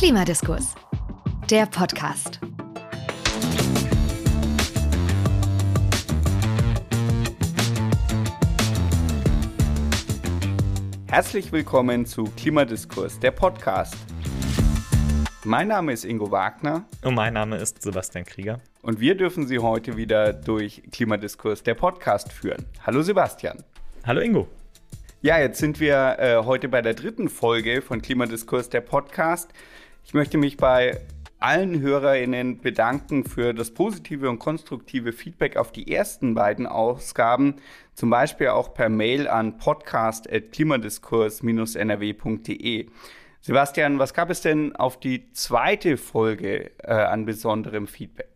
Klimadiskurs, der Podcast. Herzlich willkommen zu Klimadiskurs, der Podcast. Mein Name ist Ingo Wagner. Und mein Name ist Sebastian Krieger. Und wir dürfen Sie heute wieder durch Klimadiskurs, der Podcast, führen. Hallo Sebastian. Hallo Ingo. Ja, jetzt sind wir äh, heute bei der dritten Folge von Klimadiskurs, der Podcast. Ich möchte mich bei allen HörerInnen bedanken für das positive und konstruktive Feedback auf die ersten beiden Ausgaben, zum Beispiel auch per Mail an podcast.klimadiskurs-nrw.de. Sebastian, was gab es denn auf die zweite Folge äh, an besonderem Feedback?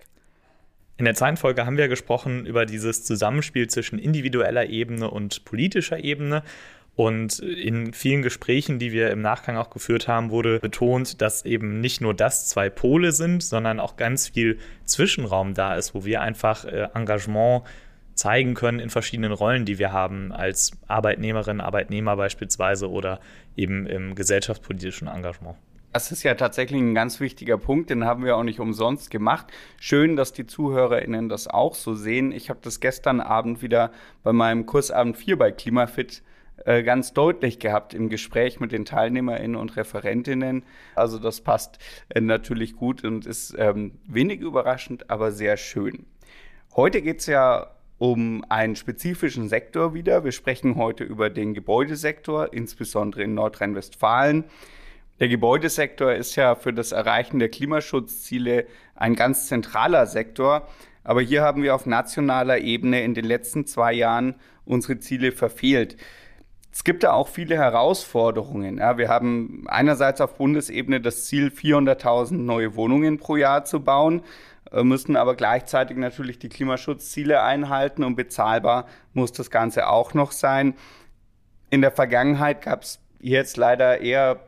In der zweiten Folge haben wir gesprochen über dieses Zusammenspiel zwischen individueller Ebene und politischer Ebene. Und in vielen Gesprächen, die wir im Nachgang auch geführt haben, wurde betont, dass eben nicht nur das zwei Pole sind, sondern auch ganz viel Zwischenraum da ist, wo wir einfach äh, Engagement zeigen können in verschiedenen Rollen, die wir haben, als Arbeitnehmerin, Arbeitnehmer beispielsweise oder eben im gesellschaftspolitischen Engagement. Das ist ja tatsächlich ein ganz wichtiger Punkt, den haben wir auch nicht umsonst gemacht. Schön, dass die ZuhörerInnen das auch so sehen. Ich habe das gestern Abend wieder bei meinem Kursabend 4 bei Klimafit ganz deutlich gehabt im Gespräch mit den TeilnehmerInnen und Referentinnen. Also das passt äh, natürlich gut und ist ähm, wenig überraschend, aber sehr schön. Heute geht es ja um einen spezifischen Sektor wieder. Wir sprechen heute über den Gebäudesektor, insbesondere in Nordrhein-Westfalen. Der Gebäudesektor ist ja für das Erreichen der Klimaschutzziele ein ganz zentraler Sektor. Aber hier haben wir auf nationaler Ebene in den letzten zwei Jahren unsere Ziele verfehlt. Es gibt da auch viele Herausforderungen. Ja, wir haben einerseits auf Bundesebene das Ziel, 400.000 neue Wohnungen pro Jahr zu bauen, äh, müssen aber gleichzeitig natürlich die Klimaschutzziele einhalten und bezahlbar muss das Ganze auch noch sein. In der Vergangenheit gab es jetzt leider eher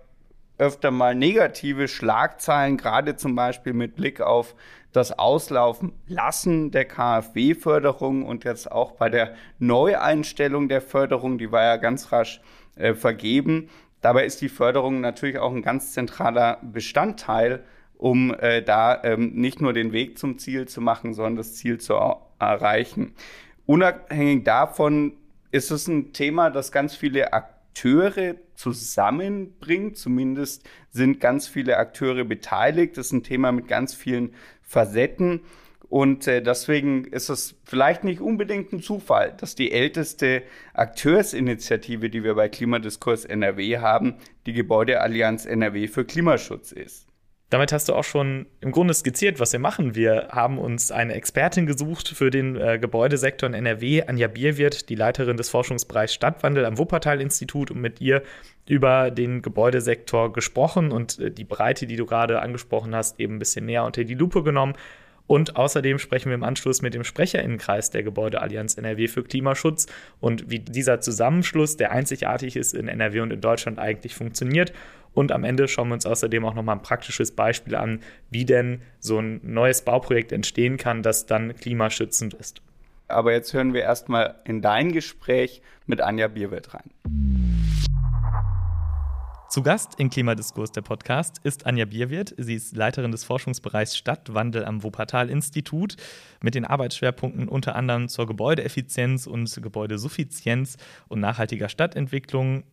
öfter mal negative Schlagzeilen, gerade zum Beispiel mit Blick auf das Auslaufen lassen der KfW-Förderung und jetzt auch bei der Neueinstellung der Förderung, die war ja ganz rasch äh, vergeben. Dabei ist die Förderung natürlich auch ein ganz zentraler Bestandteil, um äh, da ähm, nicht nur den Weg zum Ziel zu machen, sondern das Ziel zu erreichen. Unabhängig davon ist es ein Thema, das ganz viele Akteure Akteure zusammenbringt. Zumindest sind ganz viele Akteure beteiligt. Das ist ein Thema mit ganz vielen Facetten. Und äh, deswegen ist es vielleicht nicht unbedingt ein Zufall, dass die älteste Akteursinitiative, die wir bei Klimadiskurs NRW haben, die Gebäudeallianz NRW für Klimaschutz ist. Damit hast du auch schon im Grunde skizziert, was wir machen. Wir haben uns eine Expertin gesucht für den äh, Gebäudesektor in NRW, Anja Bierwirt, die Leiterin des Forschungsbereichs Stadtwandel am Wuppertal-Institut und mit ihr über den Gebäudesektor gesprochen und äh, die Breite, die du gerade angesprochen hast, eben ein bisschen näher unter die Lupe genommen. Und außerdem sprechen wir im Anschluss mit dem Sprecherinnenkreis der Gebäudeallianz NRW für Klimaschutz und wie dieser Zusammenschluss, der einzigartig ist in NRW und in Deutschland, eigentlich funktioniert und am Ende schauen wir uns außerdem auch nochmal ein praktisches Beispiel an, wie denn so ein neues Bauprojekt entstehen kann, das dann klimaschützend ist. Aber jetzt hören wir erstmal in dein Gespräch mit Anja Bierwild rein. Zu Gast im Klimadiskurs der Podcast ist Anja Bierwirt. Sie ist Leiterin des Forschungsbereichs Stadtwandel am Wuppertal-Institut mit den Arbeitsschwerpunkten unter anderem zur Gebäudeeffizienz und Gebäudesuffizienz und nachhaltiger Stadtentwicklung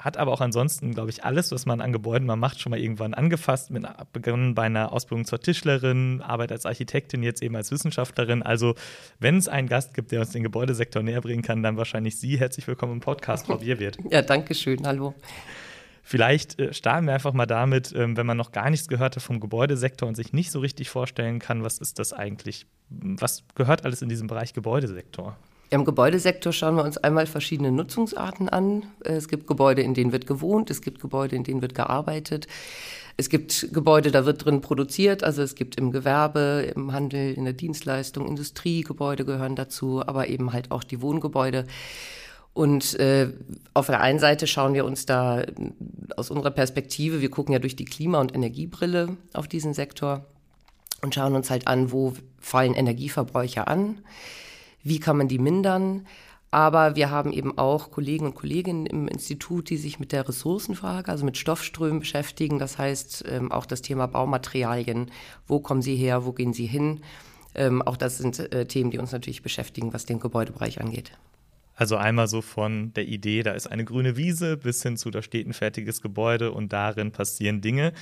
hat aber auch ansonsten, glaube ich, alles, was man an Gebäuden mal macht, schon mal irgendwann angefasst. Mit begonnen bei einer Ausbildung zur Tischlerin, Arbeit als Architektin, jetzt eben als Wissenschaftlerin. Also, wenn es einen Gast gibt, der uns den Gebäudesektor näher bringen kann, dann wahrscheinlich Sie. Herzlich willkommen im Podcast, Frau Bierwirt. Ja, danke schön. Hallo. Vielleicht äh, starten wir einfach mal damit, ähm, wenn man noch gar nichts gehört hat vom Gebäudesektor und sich nicht so richtig vorstellen kann, was ist das eigentlich? Was gehört alles in diesem Bereich Gebäudesektor? Im Gebäudesektor schauen wir uns einmal verschiedene Nutzungsarten an. Es gibt Gebäude, in denen wird gewohnt, es gibt Gebäude, in denen wird gearbeitet. Es gibt Gebäude, da wird drin produziert, also es gibt im Gewerbe, im Handel, in der Dienstleistung, Industriegebäude gehören dazu, aber eben halt auch die Wohngebäude. Und äh, auf der einen Seite schauen wir uns da aus unserer Perspektive, wir gucken ja durch die Klima- und Energiebrille auf diesen Sektor und schauen uns halt an, wo fallen Energieverbräuche an wie kann man die mindern? Aber wir haben eben auch Kollegen und Kolleginnen im Institut, die sich mit der Ressourcenfrage, also mit Stoffströmen beschäftigen. Das heißt ähm, auch das Thema Baumaterialien. Wo kommen sie her? Wo gehen sie hin? Ähm, auch das sind äh, Themen, die uns natürlich beschäftigen, was den Gebäudebereich angeht. Also einmal so von der Idee, da ist eine grüne Wiese, bis hin zu, da steht ein fertiges Gebäude und darin passieren Dinge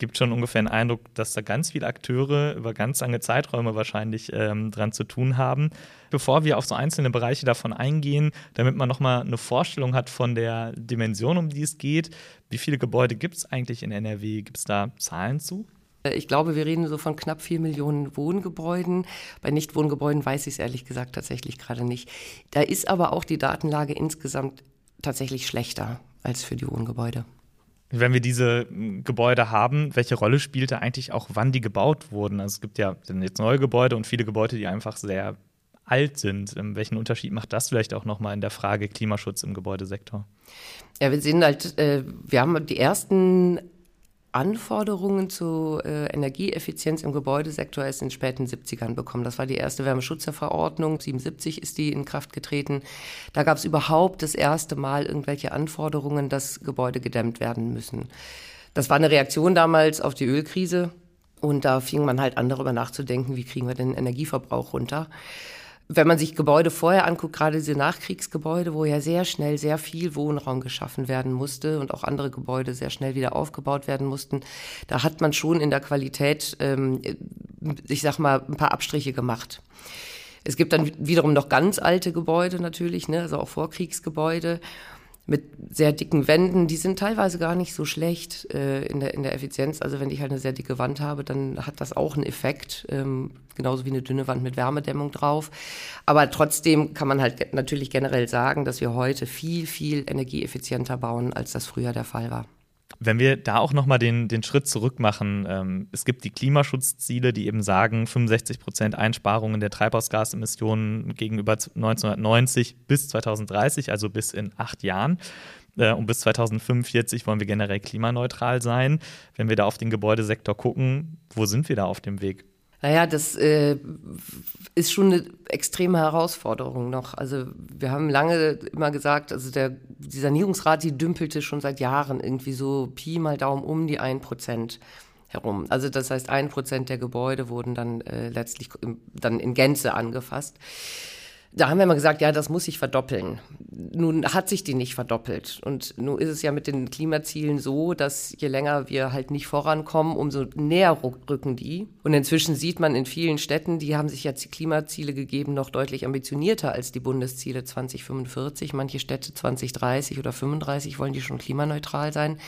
gibt schon ungefähr einen Eindruck, dass da ganz viele Akteure über ganz lange Zeiträume wahrscheinlich ähm, dran zu tun haben. Bevor wir auf so einzelne Bereiche davon eingehen, damit man nochmal eine Vorstellung hat von der Dimension, um die es geht, wie viele Gebäude gibt es eigentlich in NRW? Gibt es da Zahlen zu? Äh, ich glaube, wir reden so von knapp vier Millionen Wohngebäuden. Bei Nichtwohngebäuden weiß ich es ehrlich gesagt tatsächlich gerade nicht. Da ist aber auch die Datenlage insgesamt tatsächlich schlechter als für die Wohngebäude wenn wir diese hm, Gebäude haben, welche Rolle spielt da eigentlich auch, wann die gebaut wurden? Also es gibt ja jetzt neue Gebäude und viele Gebäude, die einfach sehr alt sind. Ähm, welchen Unterschied macht das vielleicht auch nochmal in der Frage Klimaschutz im Gebäudesektor? Ja, wir sehen halt, äh, wir haben die ersten Anforderungen zu äh, Energieeffizienz im Gebäudesektor erst in den späten 70ern bekommen. Das war die erste Wärmeschutzverordnung, 77 ist die in Kraft getreten. Da gab es überhaupt das erste Mal irgendwelche Anforderungen, dass Gebäude gedämmt werden müssen. Das war eine Reaktion damals auf die Ölkrise und da fing man halt an darüber nachzudenken, wie kriegen wir den Energieverbrauch runter wenn man sich Gebäude vorher anguckt, gerade diese Nachkriegsgebäude, wo ja sehr schnell sehr viel Wohnraum geschaffen werden musste und auch andere Gebäude sehr schnell wieder aufgebaut werden mussten, da hat man schon in der Qualität, ähm, ich sag mal, ein paar Abstriche gemacht. Es gibt dann wiederum noch ganz alte Gebäude natürlich, ne, also auch Vorkriegsgebäude mit sehr dicken Wänden, die sind teilweise gar nicht so schlecht äh, in, der, in der Effizienz. Also wenn ich halt eine sehr dicke Wand habe, dann hat das auch einen Effekt, ähm, genauso wie eine dünne Wand mit Wärmedämmung drauf. Aber trotzdem kann man halt natürlich generell sagen, dass wir heute viel, viel energieeffizienter bauen, als das früher der Fall war. Wenn wir da auch nochmal den, den Schritt zurück machen, ähm, es gibt die Klimaschutzziele, die eben sagen, 65 Prozent Einsparungen der Treibhausgasemissionen gegenüber 1990 bis 2030, also bis in acht Jahren. Äh, und bis 2045 wollen wir generell klimaneutral sein. Wenn wir da auf den Gebäudesektor gucken, wo sind wir da auf dem Weg? Naja, das äh, ist schon eine extreme Herausforderung noch. Also wir haben lange immer gesagt, also der, die Sanierungsrate, die dümpelte schon seit Jahren irgendwie so Pi mal Daumen um die 1 Prozent herum. Also das heißt, ein Prozent der Gebäude wurden dann äh, letztlich im, dann in Gänze angefasst. Da haben wir immer gesagt, ja, das muss sich verdoppeln. Nun hat sich die nicht verdoppelt. Und nun ist es ja mit den Klimazielen so, dass je länger wir halt nicht vorankommen, umso näher rücken die. Und inzwischen sieht man in vielen Städten, die haben sich jetzt die Klimaziele gegeben, noch deutlich ambitionierter als die Bundesziele 2045. Manche Städte 2030 oder 35 wollen die schon klimaneutral sein.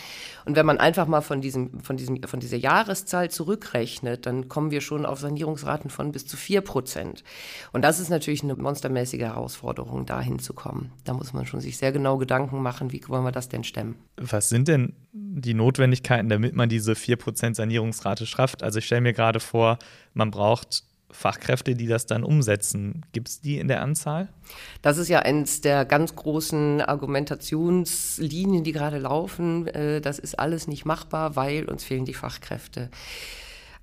Und wenn man einfach mal von diesem, von diesem, von dieser Jahreszahl zurückrechnet, dann kommen wir schon auf Sanierungsraten von bis zu vier Prozent. Und das ist natürlich eine Monster megamäßige Herausforderung, da hinzukommen. Da muss man schon sich sehr genau Gedanken machen, wie wollen wir das denn stemmen. Was sind denn die Notwendigkeiten, damit man diese 4% Sanierungsrate schafft? Also ich stelle mir gerade vor, man braucht Fachkräfte, die das dann umsetzen. Gibt es die in der Anzahl? Das ist ja eines der ganz großen Argumentationslinien, die gerade laufen. Äh, das ist alles nicht machbar, weil uns fehlen die Fachkräfte.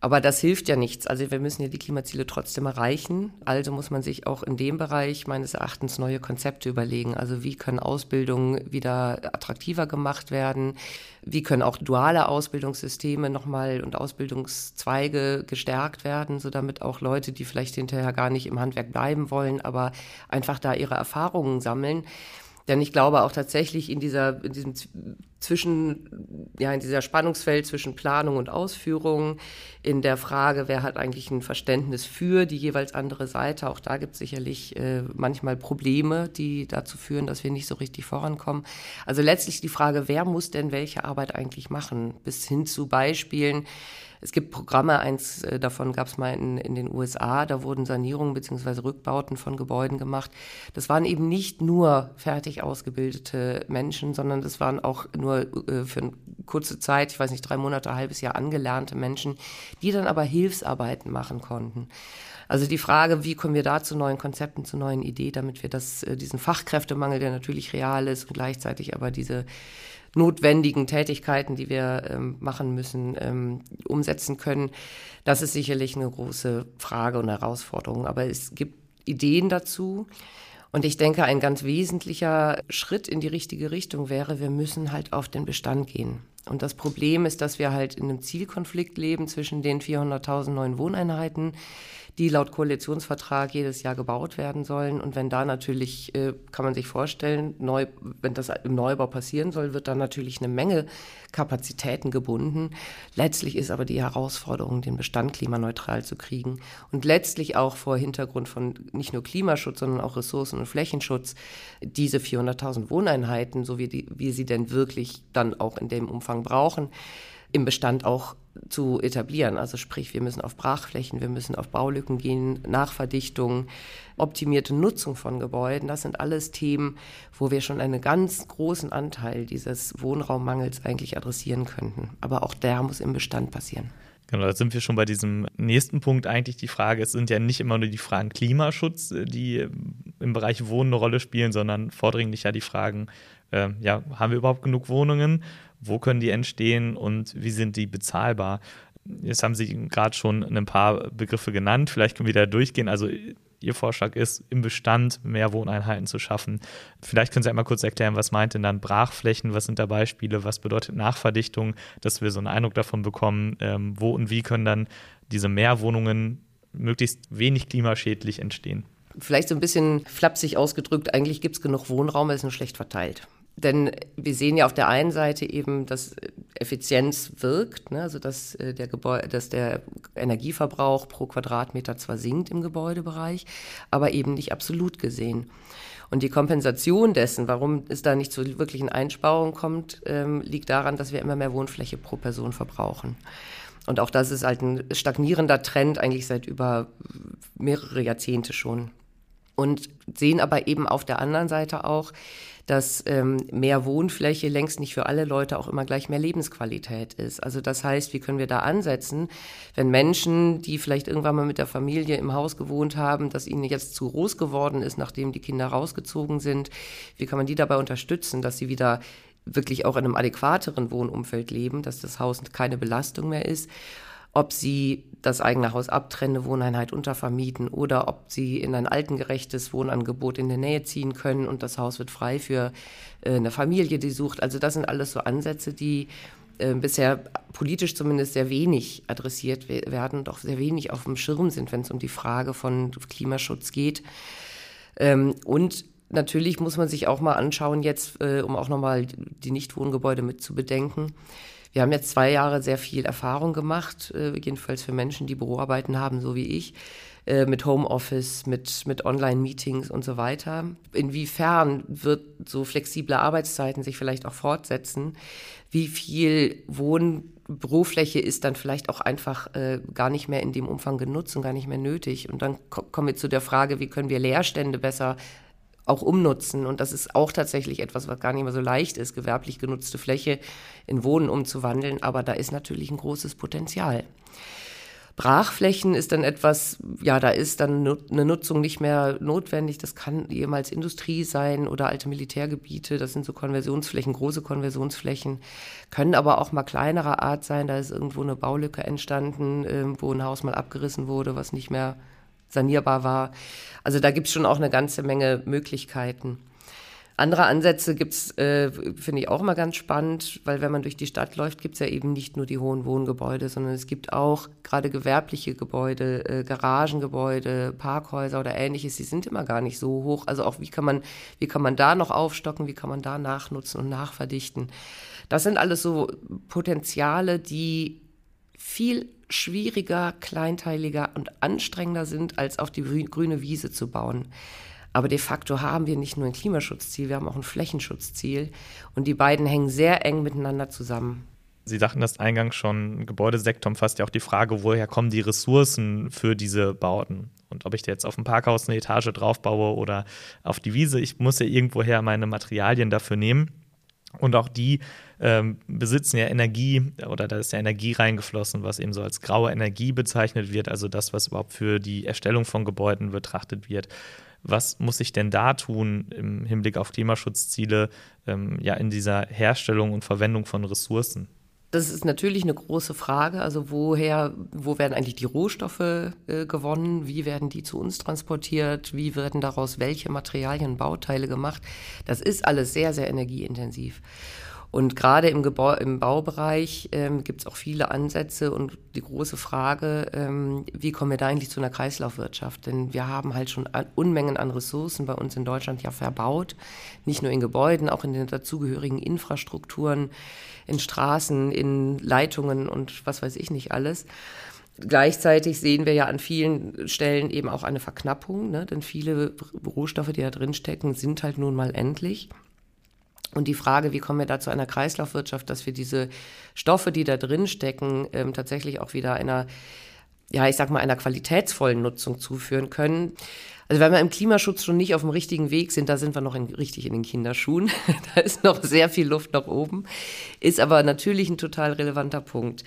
Aber das hilft ja nichts. Also wir müssen ja die Klimaziele trotzdem erreichen. Also muss man sich auch in dem Bereich meines Erachtens neue Konzepte überlegen. Also wie können Ausbildungen wieder attraktiver gemacht werden? Wie können auch duale Ausbildungssysteme nochmal und Ausbildungszweige gestärkt werden, so damit auch Leute, die vielleicht hinterher gar nicht im Handwerk bleiben wollen, aber einfach da ihre Erfahrungen sammeln, denn ich glaube auch tatsächlich in dieser, in diesem zwischen, ja, in dieser Spannungsfeld zwischen Planung und Ausführung, in der Frage, wer hat eigentlich ein Verständnis für die jeweils andere Seite, auch da gibt es sicherlich äh, manchmal Probleme, die dazu führen, dass wir nicht so richtig vorankommen. Also letztlich die Frage, wer muss denn welche Arbeit eigentlich machen, bis hin zu Beispielen, es gibt Programme, eins äh, davon gab es mal in, in den USA, da wurden Sanierungen bzw. Rückbauten von Gebäuden gemacht. Das waren eben nicht nur fertig ausgebildete Menschen, sondern das waren auch nur äh, für eine kurze Zeit, ich weiß nicht, drei Monate, halbes Jahr angelernte Menschen, die dann aber Hilfsarbeiten machen konnten. Also die Frage, wie kommen wir da zu neuen Konzepten, zu neuen Ideen, damit wir das, äh, diesen Fachkräftemangel, der natürlich real ist und gleichzeitig aber diese notwendigen Tätigkeiten, die wir ähm, machen müssen, ähm, umsetzen können. Das ist sicherlich eine große Frage und Herausforderung. Aber es gibt Ideen dazu. Und ich denke, ein ganz wesentlicher Schritt in die richtige Richtung wäre, wir müssen halt auf den Bestand gehen. Und das Problem ist, dass wir halt in einem Zielkonflikt leben zwischen den 400.000 neuen Wohneinheiten, die laut Koalitionsvertrag jedes Jahr gebaut werden sollen. Und wenn da natürlich, äh, kann man sich vorstellen, neu, wenn das im Neubau passieren soll, wird da natürlich eine Menge Kapazitäten gebunden. Letztlich ist aber die Herausforderung, den Bestand klimaneutral zu kriegen. Und letztlich auch vor Hintergrund von nicht nur Klimaschutz, sondern auch Ressourcen- und Flächenschutz, diese 400.000 Wohneinheiten, so wie die, wir sie denn wirklich dann auch in dem Umfang brauchen, im Bestand auch zu etablieren. Also sprich, wir müssen auf Brachflächen, wir müssen auf Baulücken gehen, Nachverdichtung, optimierte Nutzung von Gebäuden. Das sind alles Themen, wo wir schon einen ganz großen Anteil dieses Wohnraummangels eigentlich adressieren könnten. Aber auch der muss im Bestand passieren. Genau, da sind wir schon bei diesem nächsten Punkt eigentlich die Frage, es sind ja nicht immer nur die Fragen Klimaschutz, die im Bereich Wohnen eine Rolle spielen, sondern vordringlich ja die Fragen, äh, ja, haben wir überhaupt genug Wohnungen? Wo können die entstehen und wie sind die bezahlbar. Jetzt haben Sie gerade schon ein paar Begriffe genannt, vielleicht können wir da durchgehen. Also Ihr Vorschlag ist, im Bestand mehr Wohneinheiten zu schaffen. Vielleicht können Sie einmal kurz erklären, was meint denn dann Brachflächen, was sind da Beispiele, was bedeutet Nachverdichtung, dass wir so einen Eindruck davon bekommen, ähm, wo und wie können dann diese Mehrwohnungen möglichst wenig klimaschädlich entstehen. Vielleicht so ein bisschen flapsig ausgedrückt, eigentlich gibt es genug Wohnraum, er ist nur schlecht verteilt. Denn wir sehen ja auf der einen Seite eben, dass Effizienz wirkt, ne? also dass äh, der, Gebäude, dass der Energieverbrauch pro Quadratmeter zwar sinkt im Gebäudebereich, aber eben nicht absolut gesehen. Und die Kompensation dessen, warum es da nicht zu wirklichen Einsparungen kommt, ähm, liegt daran, dass wir immer mehr Wohnfläche pro Person verbrauchen. Und auch das ist halt ein stagnierender Trend eigentlich seit über mehrere Jahrzehnte schon. Und sehen aber eben auf der anderen Seite auch, dass ähm, mehr Wohnfläche längst nicht für alle Leute auch immer gleich mehr Lebensqualität ist. Also das heißt, wie können wir da ansetzen, wenn Menschen, die vielleicht irgendwann mal mit der Familie im Haus gewohnt haben, dass ihnen jetzt zu groß geworden ist, nachdem die Kinder rausgezogen sind, wie kann man die dabei unterstützen, dass sie wieder wirklich auch in einem adäquateren Wohnumfeld leben, dass das Haus keine Belastung mehr ist ob sie das eigene Haus abtrennen, Wohneinheit untervermieten oder ob sie in ein altengerechtes Wohnangebot in der Nähe ziehen können und das Haus wird frei für äh, eine Familie, die sucht. Also das sind alles so Ansätze, die äh, bisher politisch zumindest sehr wenig adressiert werden auch sehr wenig auf dem Schirm sind, wenn es um die Frage von Klimaschutz geht. Ähm, und natürlich muss man sich auch mal anschauen, jetzt, äh, um auch nochmal die Nichtwohngebäude mit zu bedenken, wir haben jetzt zwei Jahre sehr viel Erfahrung gemacht, äh, jedenfalls für Menschen, die Büroarbeiten haben, so wie ich, äh, mit Homeoffice, mit, mit Online-Meetings und so weiter. Inwiefern wird so flexible Arbeitszeiten sich vielleicht auch fortsetzen? Wie viel Wohn Bürofläche ist dann vielleicht auch einfach äh, gar nicht mehr in dem Umfang genutzt und gar nicht mehr nötig. Und dann kommen wir zu der Frage, wie können wir Leerstände besser auch umnutzen. Und das ist auch tatsächlich etwas, was gar nicht mehr so leicht ist, gewerblich genutzte Fläche in Wohnen umzuwandeln. Aber da ist natürlich ein großes Potenzial. Brachflächen ist dann etwas, ja, da ist dann eine Nutzung nicht mehr notwendig. Das kann jemals Industrie sein oder alte Militärgebiete. Das sind so Konversionsflächen, große Konversionsflächen. Können aber auch mal kleinerer Art sein. Da ist irgendwo eine Baulücke entstanden, ähm, wo ein Haus mal abgerissen wurde, was nicht mehr sanierbar war. Also da gibt es schon auch eine ganze Menge Möglichkeiten. Andere Ansätze gibt's, äh, finde ich auch immer ganz spannend, weil wenn man durch die Stadt läuft, gibt es ja eben nicht nur die hohen Wohngebäude, sondern es gibt auch gerade gewerbliche Gebäude, äh, Garagengebäude, Parkhäuser oder ähnliches, die sind immer gar nicht so hoch. Also auch wie kann man, wie kann man da noch aufstocken, wie kann man da nachnutzen und nachverdichten. Das sind alles so Potenziale, die viel schwieriger, kleinteiliger und anstrengender sind, als auf die grüne Wiese zu bauen. Aber de facto haben wir nicht nur ein Klimaschutzziel, wir haben auch ein Flächenschutzziel. Und die beiden hängen sehr eng miteinander zusammen. Sie sagten das eingangs schon, Gebäudesektor umfasst ja auch die Frage, woher kommen die Ressourcen für diese Bauten? Und ob ich jetzt auf dem Parkhaus eine Etage draufbaue oder auf die Wiese, ich muss ja irgendwoher meine Materialien dafür nehmen. Und auch die ähm, besitzen ja Energie oder da ist ja Energie reingeflossen, was eben so als graue Energie bezeichnet wird, also das, was überhaupt für die Erstellung von Gebäuden betrachtet wird. Was muss ich denn da tun im Hinblick auf Klimaschutzziele, ähm, ja, in dieser Herstellung und Verwendung von Ressourcen? Das ist natürlich eine große Frage. Also woher, wo werden eigentlich die Rohstoffe äh, gewonnen? Wie werden die zu uns transportiert? Wie werden daraus welche Materialien, Bauteile gemacht? Das ist alles sehr, sehr energieintensiv. Und gerade im, Gebau im Baubereich ähm, gibt es auch viele Ansätze und die große Frage, ähm, wie kommen wir da eigentlich zu einer Kreislaufwirtschaft? Denn wir haben halt schon Unmengen an Ressourcen bei uns in Deutschland ja verbaut, nicht nur in Gebäuden, auch in den dazugehörigen Infrastrukturen, in Straßen, in Leitungen und was weiß ich nicht alles. Gleichzeitig sehen wir ja an vielen Stellen eben auch eine Verknappung, ne? denn viele Rohstoffe, die da drin stecken, sind halt nun mal endlich. Und die Frage, wie kommen wir da zu einer Kreislaufwirtschaft, dass wir diese Stoffe, die da drin stecken, ähm, tatsächlich auch wieder einer, ja, ich sag mal, einer qualitätsvollen Nutzung zuführen können. Also wenn wir im Klimaschutz schon nicht auf dem richtigen Weg sind, da sind wir noch in, richtig in den Kinderschuhen. da ist noch sehr viel Luft nach oben. Ist aber natürlich ein total relevanter Punkt.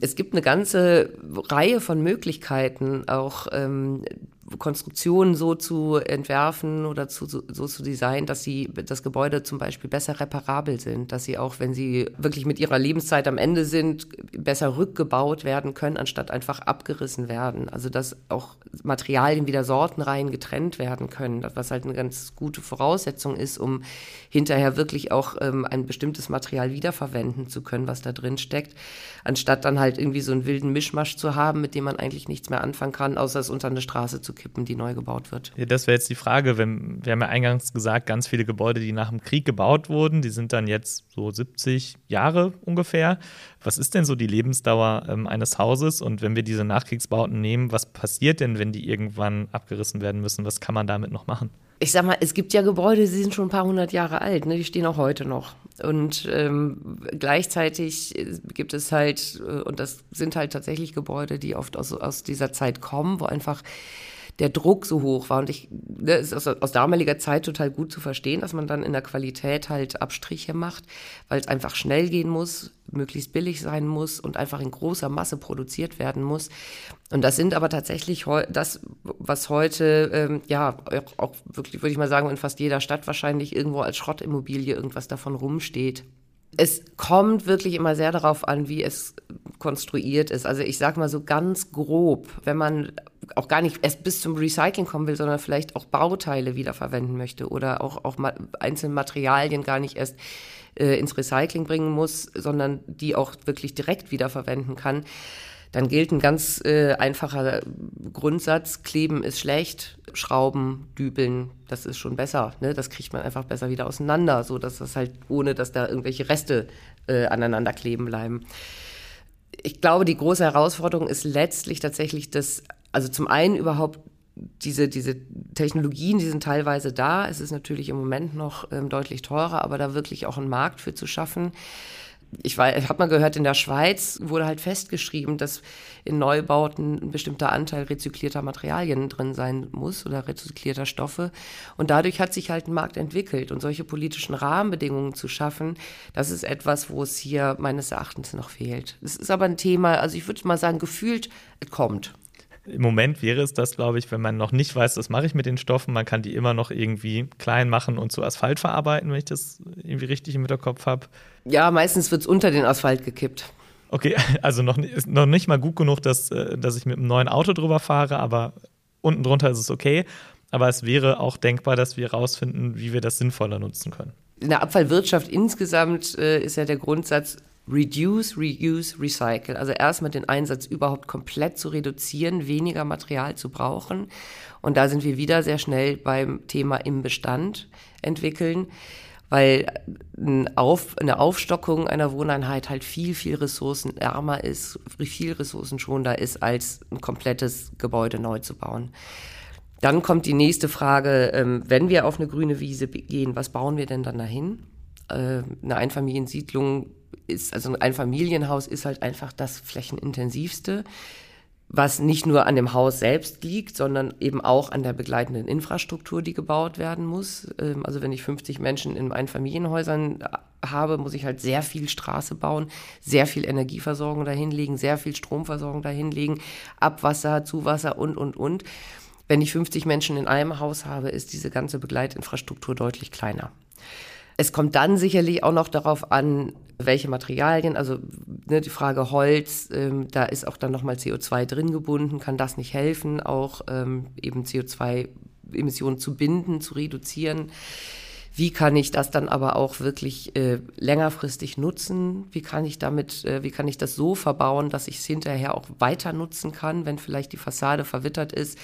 Es gibt eine ganze Reihe von Möglichkeiten, auch ähm, Konstruktionen so zu entwerfen oder zu, so, zu designen, dass sie das Gebäude zum Beispiel besser reparabel sind, dass sie auch, wenn sie wirklich mit ihrer Lebenszeit am Ende sind, besser rückgebaut werden können, anstatt einfach abgerissen werden. Also dass auch Materialien wieder sortenrein getrennt werden können, was halt eine ganz gute Voraussetzung ist, um hinterher wirklich auch ähm, ein bestimmtes Material wiederverwenden zu können, was da drin steckt, anstatt dann halt irgendwie so einen wilden Mischmasch zu haben, mit dem man eigentlich nichts mehr anfangen kann, außer es unter eine Straße zu kippen, die neu gebaut wird. Ja, das wäre jetzt die Frage. Wenn, wir haben ja eingangs gesagt, ganz viele Gebäude, die nach dem Krieg gebaut wurden, die sind dann jetzt so 70 Jahre ungefähr. Was ist denn so die Lebensdauer ähm, eines Hauses? Und wenn wir diese Nachkriegsbauten nehmen, was passiert denn, wenn die irgendwann abgerissen werden müssen? Was kann man damit noch machen? ich sag mal, es gibt ja Gebäude, die sind schon ein paar hundert Jahre alt, ne? die stehen auch heute noch. Und ähm, gleichzeitig gibt es halt, äh, und das sind halt tatsächlich Gebäude, die oft aus, aus dieser Zeit kommen, wo einfach der Druck so hoch war. Und ich, ne, ist aus, aus damaliger Zeit total gut zu verstehen, dass man dann in der Qualität halt Abstriche macht, weil es einfach schnell gehen muss, möglichst billig sein muss und einfach in großer Masse produziert werden muss. Und das sind aber tatsächlich das, was heute, ähm, ja, auch wirklich, würde ich mal sagen, in fast jeder Stadt wahrscheinlich irgendwo als Schrottimmobilie irgendwas davon rumsteht. Es kommt wirklich immer sehr darauf an, wie es konstruiert ist. Also ich sage mal so ganz grob, wenn man auch gar nicht erst bis zum Recycling kommen will, sondern vielleicht auch Bauteile wiederverwenden möchte oder auch, auch einzelne Materialien gar nicht erst äh, ins Recycling bringen muss, sondern die auch wirklich direkt wiederverwenden kann, dann gilt ein ganz äh, einfacher Grundsatz, Kleben ist schlecht, Schrauben, Dübeln, das ist schon besser. Ne? Das kriegt man einfach besser wieder auseinander, so dass das halt, ohne dass da irgendwelche Reste äh, aneinander kleben bleiben. Ich glaube, die große Herausforderung ist letztlich tatsächlich das, also zum einen überhaupt diese, diese Technologien, die sind teilweise da. Es ist natürlich im Moment noch ähm, deutlich teurer, aber da wirklich auch einen Markt für zu schaffen. Ich, ich habe mal gehört, in der Schweiz wurde halt festgeschrieben, dass in Neubauten ein bestimmter Anteil rezyklierter Materialien drin sein muss oder rezyklierter Stoffe. Und dadurch hat sich halt ein Markt entwickelt. Und solche politischen Rahmenbedingungen zu schaffen, das ist etwas, wo es hier meines Erachtens noch fehlt. Es ist aber ein Thema, also ich würde mal sagen, gefühlt kommt. Im Moment wäre es das, glaube ich, wenn man noch nicht weiß, was mache ich mit den Stoffen. Man kann die immer noch irgendwie klein machen und zu Asphalt verarbeiten, wenn ich das irgendwie richtig im Hinterkopf habe. Ja, meistens wird es unter den Asphalt gekippt. Okay, also noch, ist noch nicht mal gut genug, dass, äh, dass ich mit einem neuen Auto drüber fahre, aber unten drunter ist es okay. Aber es wäre auch denkbar, dass wir herausfinden, wie wir das sinnvoller nutzen können. In der Abfallwirtschaft insgesamt äh, ist ja der Grundsatz, Reduce, Reuse, Recycle. Also erstmal den Einsatz überhaupt komplett zu reduzieren, weniger Material zu brauchen. Und da sind wir wieder sehr schnell beim Thema im Bestand entwickeln, weil eine Aufstockung einer Wohneinheit halt viel, viel ressourcenärmer ist, viel ressourcenschonender ist, als ein komplettes Gebäude neu zu bauen. Dann kommt die nächste Frage, ähm, wenn wir auf eine grüne Wiese gehen, was bauen wir denn dann dahin? Äh, eine Einfamiliensiedlung ist, also ein Familienhaus ist halt einfach das flächenintensivste, was nicht nur an dem Haus selbst liegt, sondern eben auch an der begleitenden Infrastruktur, die gebaut werden muss. Ähm, also wenn ich 50 Menschen in Einfamilienhäusern habe, muss ich halt sehr viel Straße bauen, sehr viel Energieversorgung dahinlegen, sehr viel Stromversorgung dahinlegen, Abwasser, Zuwasser und, und, und. Wenn ich 50 Menschen in einem Haus habe, ist diese ganze Begleitinfrastruktur deutlich kleiner. Es kommt dann sicherlich auch noch darauf an, welche Materialien, also ne, die Frage Holz, ähm, da ist auch dann nochmal CO2 drin gebunden, kann das nicht helfen, auch ähm, eben CO2-Emissionen zu binden, zu reduzieren. Wie kann ich das dann aber auch wirklich äh, längerfristig nutzen? Wie kann ich damit, äh, wie kann ich das so verbauen, dass ich es hinterher auch weiter nutzen kann, wenn vielleicht die Fassade verwittert ist?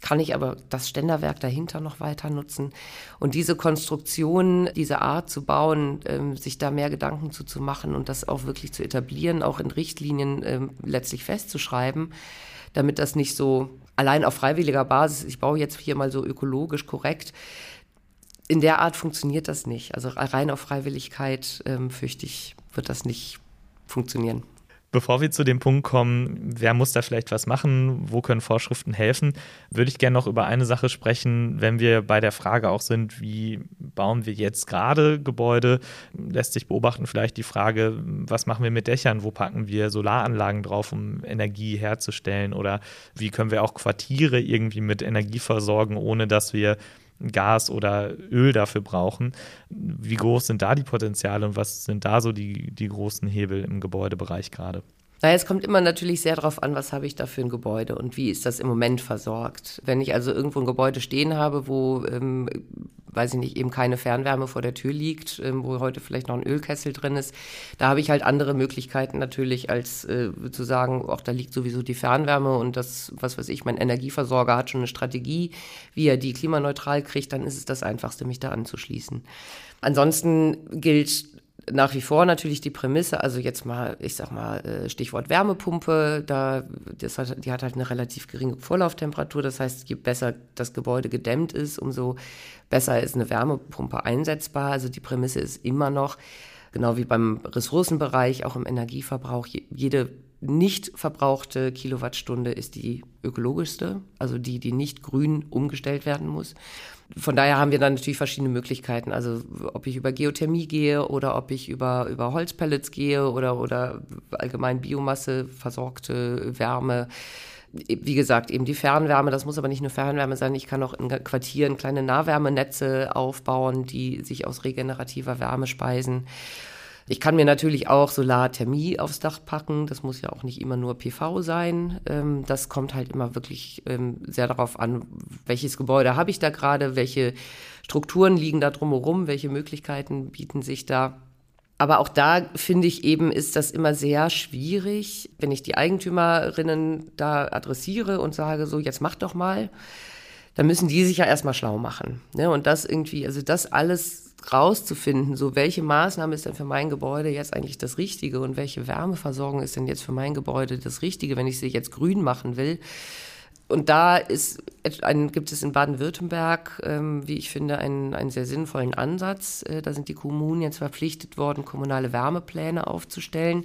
Kann ich aber das Ständerwerk dahinter noch weiter nutzen? Und diese Konstruktion, diese Art zu bauen, ähm, sich da mehr Gedanken zu, zu machen und das auch wirklich zu etablieren, auch in Richtlinien ähm, letztlich festzuschreiben, damit das nicht so allein auf freiwilliger Basis, ich baue jetzt hier mal so ökologisch korrekt, in der Art funktioniert das nicht. Also rein auf Freiwilligkeit, ähm, fürchte ich, wird das nicht funktionieren. Bevor wir zu dem Punkt kommen, wer muss da vielleicht was machen, wo können Vorschriften helfen, würde ich gerne noch über eine Sache sprechen, wenn wir bei der Frage auch sind, wie bauen wir jetzt gerade Gebäude, lässt sich beobachten vielleicht die Frage, was machen wir mit Dächern, wo packen wir Solaranlagen drauf, um Energie herzustellen? Oder wie können wir auch Quartiere irgendwie mit Energie versorgen, ohne dass wir Gas oder Öl dafür brauchen. Wie groß sind da die Potenziale und was sind da so die, die großen Hebel im Gebäudebereich gerade? Naja, es kommt immer natürlich sehr darauf an, was habe ich da für ein Gebäude und wie ist das im Moment versorgt. Wenn ich also irgendwo ein Gebäude stehen habe, wo, ähm, weiß ich nicht, eben keine Fernwärme vor der Tür liegt, ähm, wo heute vielleicht noch ein Ölkessel drin ist, da habe ich halt andere Möglichkeiten natürlich, als äh, zu sagen, auch da liegt sowieso die Fernwärme und das, was weiß ich, mein Energieversorger hat schon eine Strategie, wie er die klimaneutral kriegt, dann ist es das Einfachste, mich da anzuschließen. Ansonsten gilt nach wie vor natürlich die Prämisse, also jetzt mal, ich sag mal, äh, Stichwort Wärmepumpe, da, das hat, die hat halt eine relativ geringe Vorlauftemperatur, das heißt, je besser das Gebäude gedämmt ist, umso besser ist eine Wärmepumpe einsetzbar. Also die Prämisse ist immer noch, genau wie beim Ressourcenbereich, auch im Energieverbrauch, jede nicht verbrauchte Kilowattstunde ist die ökologischste, also die, die nicht grün umgestellt werden muss von daher haben wir dann natürlich verschiedene Möglichkeiten. Also ob ich über Geothermie gehe oder ob ich über, über Holzpellets gehe oder, oder allgemein Biomasse, versorgte Wärme. Wie gesagt, eben die Fernwärme, das muss aber nicht nur Fernwärme sein. Ich kann auch in Quartieren kleine Nahwärmenetze aufbauen, die sich aus regenerativer Wärme speisen. Ich kann mir natürlich auch Solarthermie aufs Dach packen. Das muss ja auch nicht immer nur PV sein. Ähm, das kommt halt immer wirklich ähm, sehr darauf an, welches Gebäude habe ich da gerade, welche Strukturen liegen da drumherum, welche Möglichkeiten bieten sich da. Aber auch da finde ich eben, ist das immer sehr schwierig, wenn ich die Eigentümerinnen da adressiere und sage, so, jetzt mach doch mal, dann müssen die sich ja erstmal schlau machen. Ne? Und das irgendwie, also das alles rauszufinden, so welche Maßnahme ist denn für mein Gebäude jetzt eigentlich das Richtige und welche Wärmeversorgung ist denn jetzt für mein Gebäude das Richtige, wenn ich sie jetzt grün machen will. Und da ist ein, gibt es in Baden-Württemberg, ähm, wie ich finde, einen, einen sehr sinnvollen Ansatz. Äh, da sind die Kommunen jetzt verpflichtet worden, kommunale Wärmepläne aufzustellen.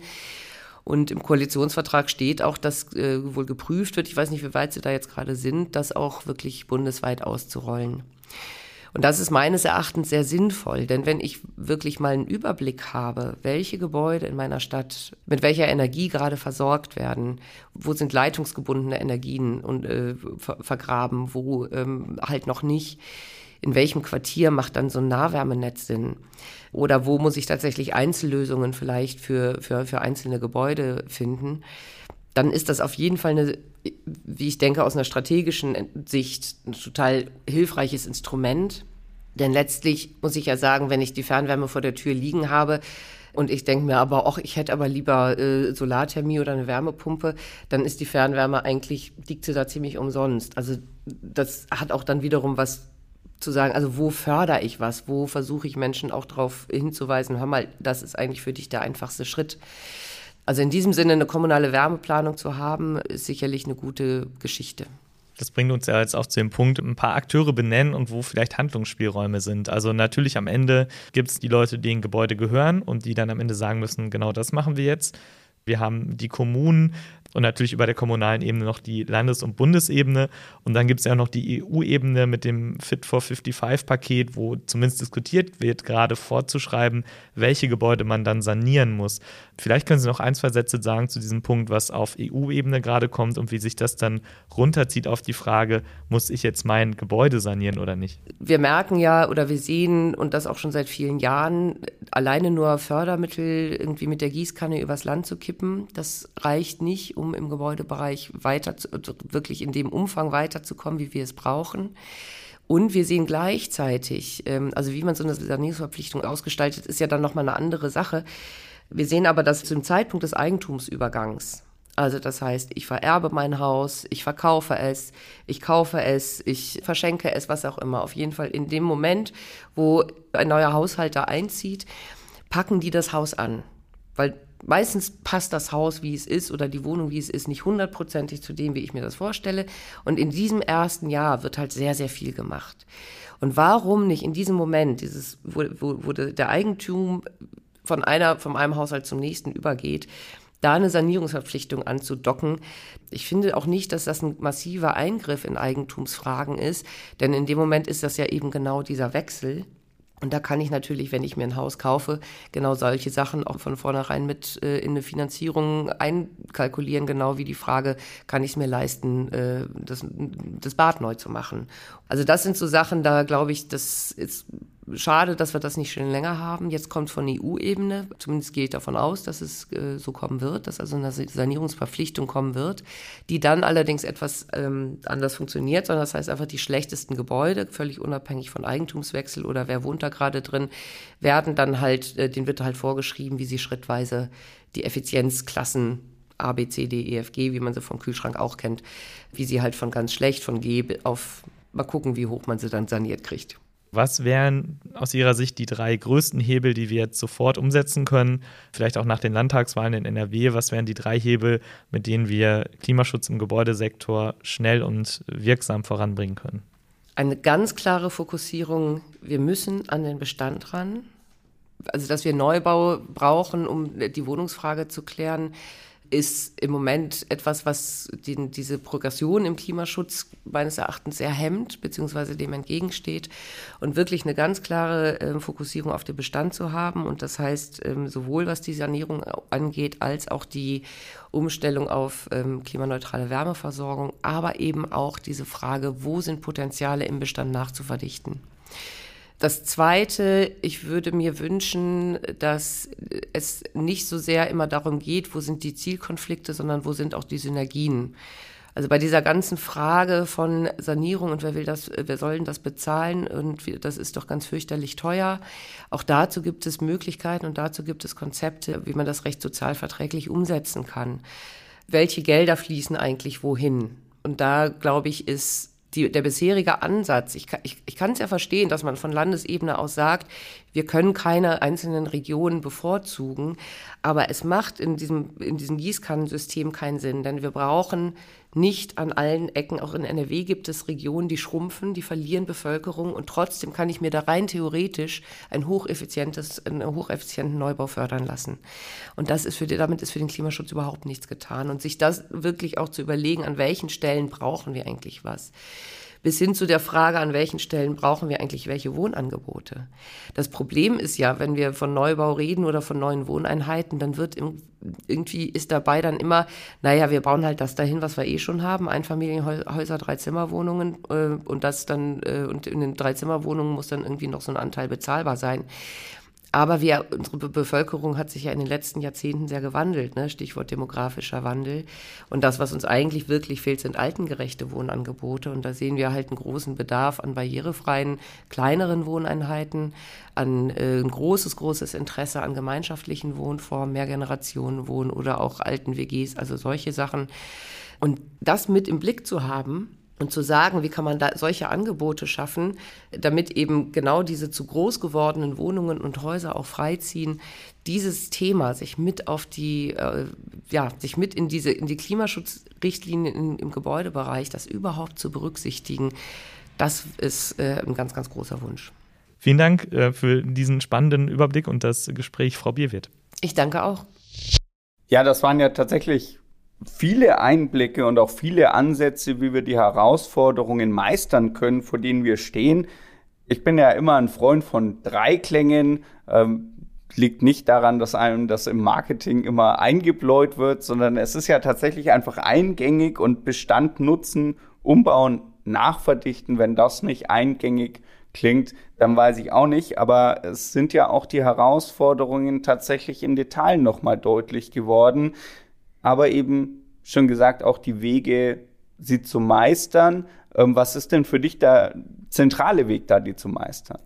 Und im Koalitionsvertrag steht auch, dass äh, wohl geprüft wird, ich weiß nicht, wie weit sie da jetzt gerade sind, das auch wirklich bundesweit auszurollen. Und das ist meines Erachtens sehr sinnvoll, denn wenn ich wirklich mal einen Überblick habe, welche Gebäude in meiner Stadt mit welcher Energie gerade versorgt werden, wo sind leitungsgebundene Energien und äh, ver vergraben, wo ähm, halt noch nicht, in welchem Quartier macht dann so ein Nahwärmenetz Sinn? Oder wo muss ich tatsächlich Einzellösungen vielleicht für, für, für einzelne Gebäude finden? Dann ist das auf jeden Fall eine wie ich denke, aus einer strategischen Sicht ein total hilfreiches Instrument. Denn letztlich muss ich ja sagen, wenn ich die Fernwärme vor der Tür liegen habe, und ich denke mir aber auch, ich hätte aber lieber äh, Solarthermie oder eine Wärmepumpe, dann ist die Fernwärme eigentlich, liegt sie da ziemlich umsonst. Also das hat auch dann wiederum was zu sagen, also wo fördere ich was, wo versuche ich Menschen auch darauf hinzuweisen, hör mal, das ist eigentlich für dich der einfachste Schritt. Also in diesem Sinne eine kommunale Wärmeplanung zu haben, ist sicherlich eine gute Geschichte. Das bringt uns ja jetzt auch zu dem Punkt, ein paar Akteure benennen und wo vielleicht Handlungsspielräume sind. Also natürlich am Ende gibt es die Leute, die in Gebäude gehören und die dann am Ende sagen müssen, genau das machen wir jetzt. Wir haben die Kommunen und natürlich über der kommunalen Ebene noch die Landes- und Bundesebene. Und dann gibt es ja noch die EU-Ebene mit dem Fit for 55-Paket, wo zumindest diskutiert wird, gerade vorzuschreiben, welche Gebäude man dann sanieren muss. Vielleicht können Sie noch ein, zwei Sätze sagen zu diesem Punkt, was auf EU-Ebene gerade kommt und wie sich das dann runterzieht auf die Frage, muss ich jetzt mein Gebäude sanieren oder nicht? Wir merken ja oder wir sehen, und das auch schon seit vielen Jahren, alleine nur Fördermittel irgendwie mit der Gießkanne übers Land zu kippen, das reicht nicht, um im Gebäudebereich weiter, zu, also wirklich in dem Umfang weiterzukommen, wie wir es brauchen. Und wir sehen gleichzeitig, ähm, also wie man so eine Sanierungsverpflichtung ausgestaltet, ist ja dann nochmal eine andere Sache. Wir sehen aber, dass zum Zeitpunkt des Eigentumsübergangs, also das heißt, ich vererbe mein Haus, ich verkaufe es, ich kaufe es, ich verschenke es, was auch immer. Auf jeden Fall in dem Moment, wo ein neuer Haushalter einzieht, packen die das Haus an. Weil meistens passt das Haus, wie es ist, oder die Wohnung, wie es ist, nicht hundertprozentig zu dem, wie ich mir das vorstelle. Und in diesem ersten Jahr wird halt sehr, sehr viel gemacht. Und warum nicht in diesem Moment, dieses, wo, wo, wo der Eigentum von einer, von einem Haushalt zum nächsten übergeht, da eine Sanierungsverpflichtung anzudocken. Ich finde auch nicht, dass das ein massiver Eingriff in Eigentumsfragen ist, denn in dem Moment ist das ja eben genau dieser Wechsel. Und da kann ich natürlich, wenn ich mir ein Haus kaufe, genau solche Sachen auch von vornherein mit äh, in eine Finanzierung einkalkulieren, genau wie die Frage, kann ich es mir leisten, äh, das, das Bad neu zu machen. Also das sind so Sachen, da glaube ich, das ist Schade, dass wir das nicht schon länger haben. Jetzt kommt von EU-Ebene, zumindest gehe ich davon aus, dass es äh, so kommen wird, dass also eine Sanierungsverpflichtung kommen wird, die dann allerdings etwas ähm, anders funktioniert, sondern das heißt einfach, die schlechtesten Gebäude, völlig unabhängig von Eigentumswechsel oder wer wohnt da gerade drin, werden dann halt, äh, denen wird halt vorgeschrieben, wie sie schrittweise die Effizienzklassen A, B, C, D, E, F, G, wie man sie vom Kühlschrank auch kennt, wie sie halt von ganz schlecht, von G auf mal gucken, wie hoch man sie dann saniert kriegt. Was wären aus Ihrer Sicht die drei größten Hebel, die wir jetzt sofort umsetzen können? Vielleicht auch nach den Landtagswahlen in NRW. Was wären die drei Hebel, mit denen wir Klimaschutz im Gebäudesektor schnell und wirksam voranbringen können? Eine ganz klare Fokussierung. Wir müssen an den Bestand ran. Also, dass wir Neubau brauchen, um die Wohnungsfrage zu klären ist im Moment etwas, was den, diese Progression im Klimaschutz meines Erachtens sehr hemmt, beziehungsweise dem entgegensteht. Und wirklich eine ganz klare äh, Fokussierung auf den Bestand zu haben. Und das heißt, ähm, sowohl was die Sanierung angeht, als auch die Umstellung auf ähm, klimaneutrale Wärmeversorgung, aber eben auch diese Frage, wo sind Potenziale im Bestand nachzuverdichten. Das Zweite, ich würde mir wünschen, dass es nicht so sehr immer darum geht, wo sind die Zielkonflikte, sondern wo sind auch die Synergien. Also bei dieser ganzen Frage von Sanierung und wer will das, wer soll denn das bezahlen und das ist doch ganz fürchterlich teuer. Auch dazu gibt es Möglichkeiten und dazu gibt es Konzepte, wie man das recht sozialverträglich umsetzen kann. Welche Gelder fließen eigentlich wohin? Und da glaube ich, ist die, der bisherige Ansatz, ich, ich, ich kann es ja verstehen, dass man von Landesebene aus sagt, wir können keine einzelnen Regionen bevorzugen, aber es macht in diesem, in diesem Gießkannensystem keinen Sinn, denn wir brauchen nicht an allen Ecken, auch in NRW gibt es Regionen, die schrumpfen, die verlieren Bevölkerung und trotzdem kann ich mir da rein theoretisch ein hocheffizientes, einen hocheffizienten Neubau fördern lassen. Und das ist für damit ist für den Klimaschutz überhaupt nichts getan. Und sich das wirklich auch zu überlegen, an welchen Stellen brauchen wir eigentlich was bis hin zu der Frage, an welchen Stellen brauchen wir eigentlich welche Wohnangebote. Das Problem ist ja, wenn wir von Neubau reden oder von neuen Wohneinheiten, dann wird irgendwie ist dabei dann immer, naja, wir bauen halt das dahin, was wir eh schon haben, Einfamilienhäuser, Dreizimmerwohnungen äh, und das dann, äh, und in den Dreizimmerwohnungen muss dann irgendwie noch so ein Anteil bezahlbar sein. Aber wir, unsere Bevölkerung hat sich ja in den letzten Jahrzehnten sehr gewandelt, ne? Stichwort demografischer Wandel. Und das, was uns eigentlich wirklich fehlt, sind altengerechte Wohnangebote. Und da sehen wir halt einen großen Bedarf an barrierefreien, kleineren Wohneinheiten, an äh, ein großes, großes Interesse an gemeinschaftlichen Wohnformen, Mehrgenerationenwohnen oder auch alten WGs, also solche Sachen. Und das mit im Blick zu haben, und zu sagen, wie kann man da solche Angebote schaffen, damit eben genau diese zu groß gewordenen Wohnungen und Häuser auch freiziehen, dieses Thema sich mit auf die, äh, ja, sich mit in diese, in die Klimaschutzrichtlinien im Gebäudebereich, das überhaupt zu berücksichtigen, das ist äh, ein ganz, ganz großer Wunsch. Vielen Dank äh, für diesen spannenden Überblick und das Gespräch, Frau Bierwirt. Ich danke auch. Ja, das waren ja tatsächlich viele Einblicke und auch viele Ansätze, wie wir die Herausforderungen meistern können, vor denen wir stehen. Ich bin ja immer ein Freund von Dreiklängen. Ähm, liegt nicht daran, dass einem das im Marketing immer eingebläut wird, sondern es ist ja tatsächlich einfach eingängig und Bestand nutzen, umbauen, nachverdichten. Wenn das nicht eingängig klingt, dann weiß ich auch nicht. Aber es sind ja auch die Herausforderungen tatsächlich im Detail nochmal deutlich geworden. Aber eben schon gesagt, auch die Wege, sie zu meistern. Ähm, was ist denn für dich der zentrale Weg, da die zu meistern?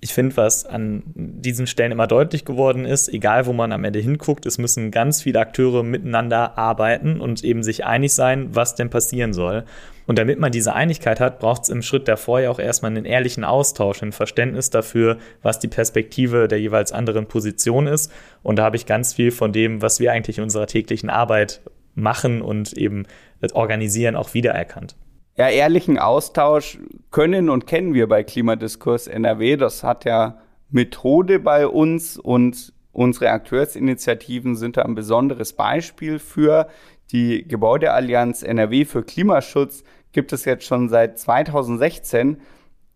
Ich finde, was an diesen Stellen immer deutlich geworden ist, egal wo man am Ende hinguckt, es müssen ganz viele Akteure miteinander arbeiten und eben sich einig sein, was denn passieren soll. Und damit man diese Einigkeit hat, braucht es im Schritt davor ja auch erstmal einen ehrlichen Austausch, ein Verständnis dafür, was die Perspektive der jeweils anderen Position ist. Und da habe ich ganz viel von dem, was wir eigentlich in unserer täglichen Arbeit machen und eben organisieren, auch wiedererkannt. Ja, ehrlichen Austausch können und kennen wir bei Klimadiskurs NRW. Das hat ja Methode bei uns und unsere Akteursinitiativen sind da ein besonderes Beispiel für. Die Gebäudeallianz NRW für Klimaschutz gibt es jetzt schon seit 2016.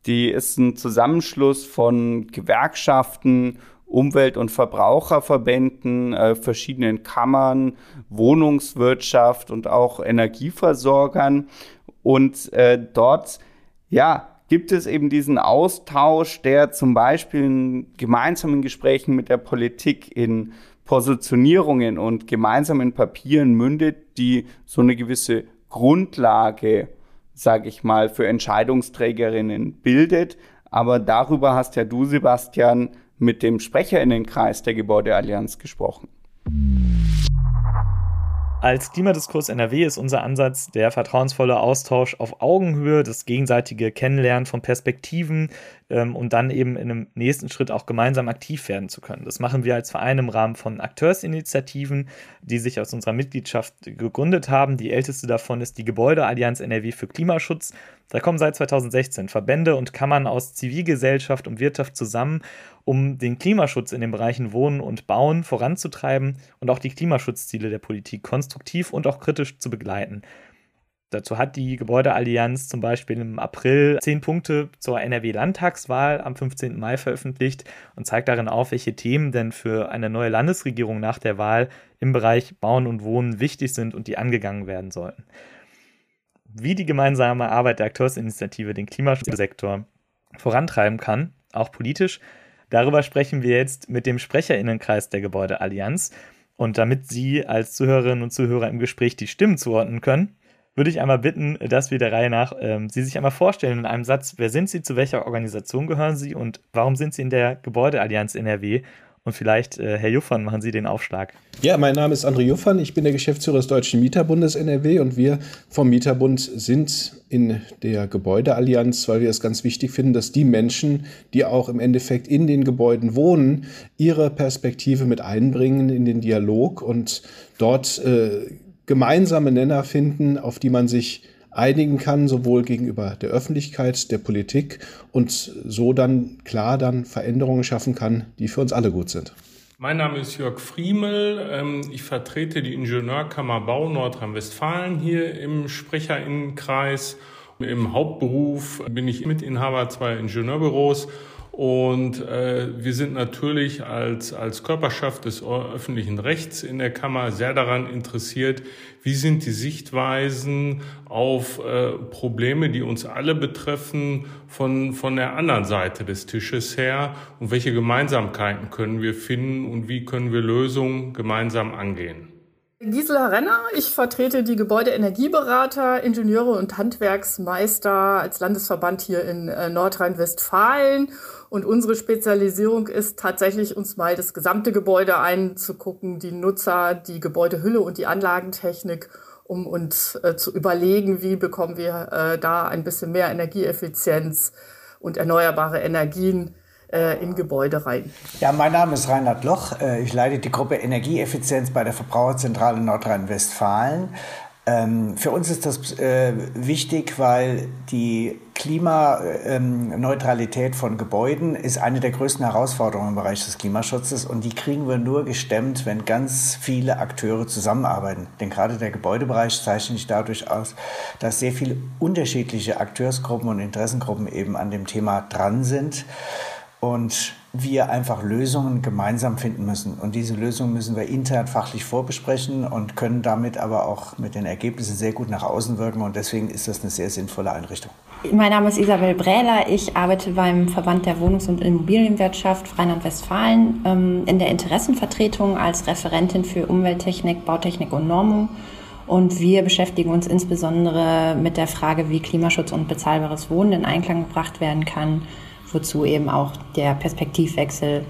Die ist ein Zusammenschluss von Gewerkschaften, Umwelt- und Verbraucherverbänden, äh, verschiedenen Kammern, Wohnungswirtschaft und auch Energieversorgern. Und äh, dort, ja, gibt es eben diesen Austausch, der zum Beispiel in gemeinsamen Gesprächen mit der Politik in Positionierungen und gemeinsamen Papieren mündet, die so eine gewisse Grundlage, sage ich mal, für Entscheidungsträgerinnen bildet. Aber darüber hast ja du, Sebastian, mit dem Sprecherinnenkreis der Gebäudeallianz gesprochen. Als Klimadiskurs NRW ist unser Ansatz der vertrauensvolle Austausch auf Augenhöhe, das gegenseitige Kennenlernen von Perspektiven ähm, und dann eben in einem nächsten Schritt auch gemeinsam aktiv werden zu können. Das machen wir als Verein im Rahmen von Akteursinitiativen, die sich aus unserer Mitgliedschaft gegründet haben. Die älteste davon ist die Gebäudeallianz NRW für Klimaschutz. Da kommen seit 2016 Verbände und Kammern aus Zivilgesellschaft und Wirtschaft zusammen, um den Klimaschutz in den Bereichen Wohnen und Bauen voranzutreiben und auch die Klimaschutzziele der Politik konstruktiv und auch kritisch zu begleiten. Dazu hat die Gebäudeallianz zum Beispiel im April zehn Punkte zur NRW-Landtagswahl am 15. Mai veröffentlicht und zeigt darin auf, welche Themen denn für eine neue Landesregierung nach der Wahl im Bereich Bauen und Wohnen wichtig sind und die angegangen werden sollten wie die gemeinsame Arbeit der Akteursinitiative den Klimaschutzsektor vorantreiben kann, auch politisch. Darüber sprechen wir jetzt mit dem Sprecherinnenkreis der Gebäudeallianz. Und damit Sie als Zuhörerinnen und Zuhörer im Gespräch die Stimmen zuordnen können, würde ich einmal bitten, dass wir der Reihe nach ähm, Sie sich einmal vorstellen in einem Satz, wer sind Sie, zu welcher Organisation gehören Sie und warum sind Sie in der Gebäudeallianz NRW und vielleicht, äh, Herr Juffern, machen Sie den Aufschlag. Ja, mein Name ist André Juffern. Ich bin der Geschäftsführer des Deutschen Mieterbundes NRW und wir vom Mieterbund sind in der Gebäudeallianz, weil wir es ganz wichtig finden, dass die Menschen, die auch im Endeffekt in den Gebäuden wohnen, ihre Perspektive mit einbringen in den Dialog und dort äh, gemeinsame Nenner finden, auf die man sich einigen kann, sowohl gegenüber der Öffentlichkeit, der Politik und so dann klar dann Veränderungen schaffen kann, die für uns alle gut sind. Mein Name ist Jörg Friemel. Ähm, ich vertrete die Ingenieurkammer Bau Nordrhein-Westfalen hier im Sprecherinnenkreis. Im Hauptberuf bin ich Mitinhaber zweier Ingenieurbüros und äh, wir sind natürlich als, als Körperschaft des öffentlichen Rechts in der Kammer sehr daran interessiert, wie sind die Sichtweisen auf äh, Probleme, die uns alle betreffen, von, von der anderen Seite des Tisches her und welche Gemeinsamkeiten können wir finden und wie können wir Lösungen gemeinsam angehen. Gisela Renner, ich vertrete die Gebäudeenergieberater, Ingenieure und Handwerksmeister als Landesverband hier in äh, Nordrhein-Westfalen. Und unsere Spezialisierung ist tatsächlich, uns mal das gesamte Gebäude einzugucken, die Nutzer, die Gebäudehülle und die Anlagentechnik, um uns äh, zu überlegen, wie bekommen wir äh, da ein bisschen mehr Energieeffizienz und erneuerbare Energien äh, in Gebäude rein. Ja, mein Name ist Reinhard Loch. Äh, ich leite die Gruppe Energieeffizienz bei der Verbraucherzentrale Nordrhein-Westfalen. Ähm, für uns ist das äh, wichtig, weil die Klimaneutralität ähm, von Gebäuden ist eine der größten Herausforderungen im Bereich des Klimaschutzes und die kriegen wir nur gestemmt, wenn ganz viele Akteure zusammenarbeiten. Denn gerade der Gebäudebereich zeichnet sich dadurch aus, dass sehr viele unterschiedliche Akteursgruppen und Interessengruppen eben an dem Thema dran sind und wir einfach Lösungen gemeinsam finden müssen. Und diese Lösungen müssen wir intern fachlich vorbesprechen und können damit aber auch mit den Ergebnissen sehr gut nach außen wirken. Und deswegen ist das eine sehr sinnvolle Einrichtung. Mein Name ist Isabel Brähler. Ich arbeite beim Verband der Wohnungs- und Immobilienwirtschaft Rheinland-Westfalen ähm, in der Interessenvertretung als Referentin für Umwelttechnik, Bautechnik und Normung. Und wir beschäftigen uns insbesondere mit der Frage, wie Klimaschutz und bezahlbares Wohnen in Einklang gebracht werden kann wozu eben auch der Perspektivwechsel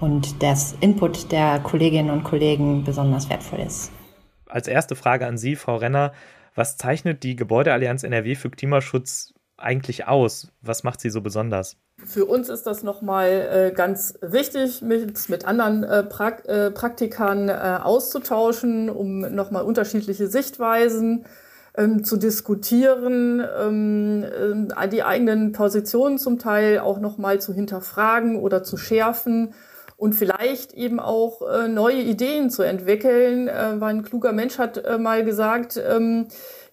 und das Input der Kolleginnen und Kollegen besonders wertvoll ist. Als erste Frage an Sie, Frau Renner, was zeichnet die Gebäudeallianz NRW für Klimaschutz eigentlich aus? Was macht sie so besonders? Für uns ist das nochmal äh, ganz wichtig, mit, mit anderen äh, pra äh, Praktikern äh, auszutauschen, um nochmal unterschiedliche Sichtweisen ähm, zu diskutieren, ähm, äh, die eigenen Positionen zum Teil auch nochmal zu hinterfragen oder zu schärfen und vielleicht eben auch äh, neue Ideen zu entwickeln. Äh, weil ein kluger Mensch hat äh, mal gesagt, ähm,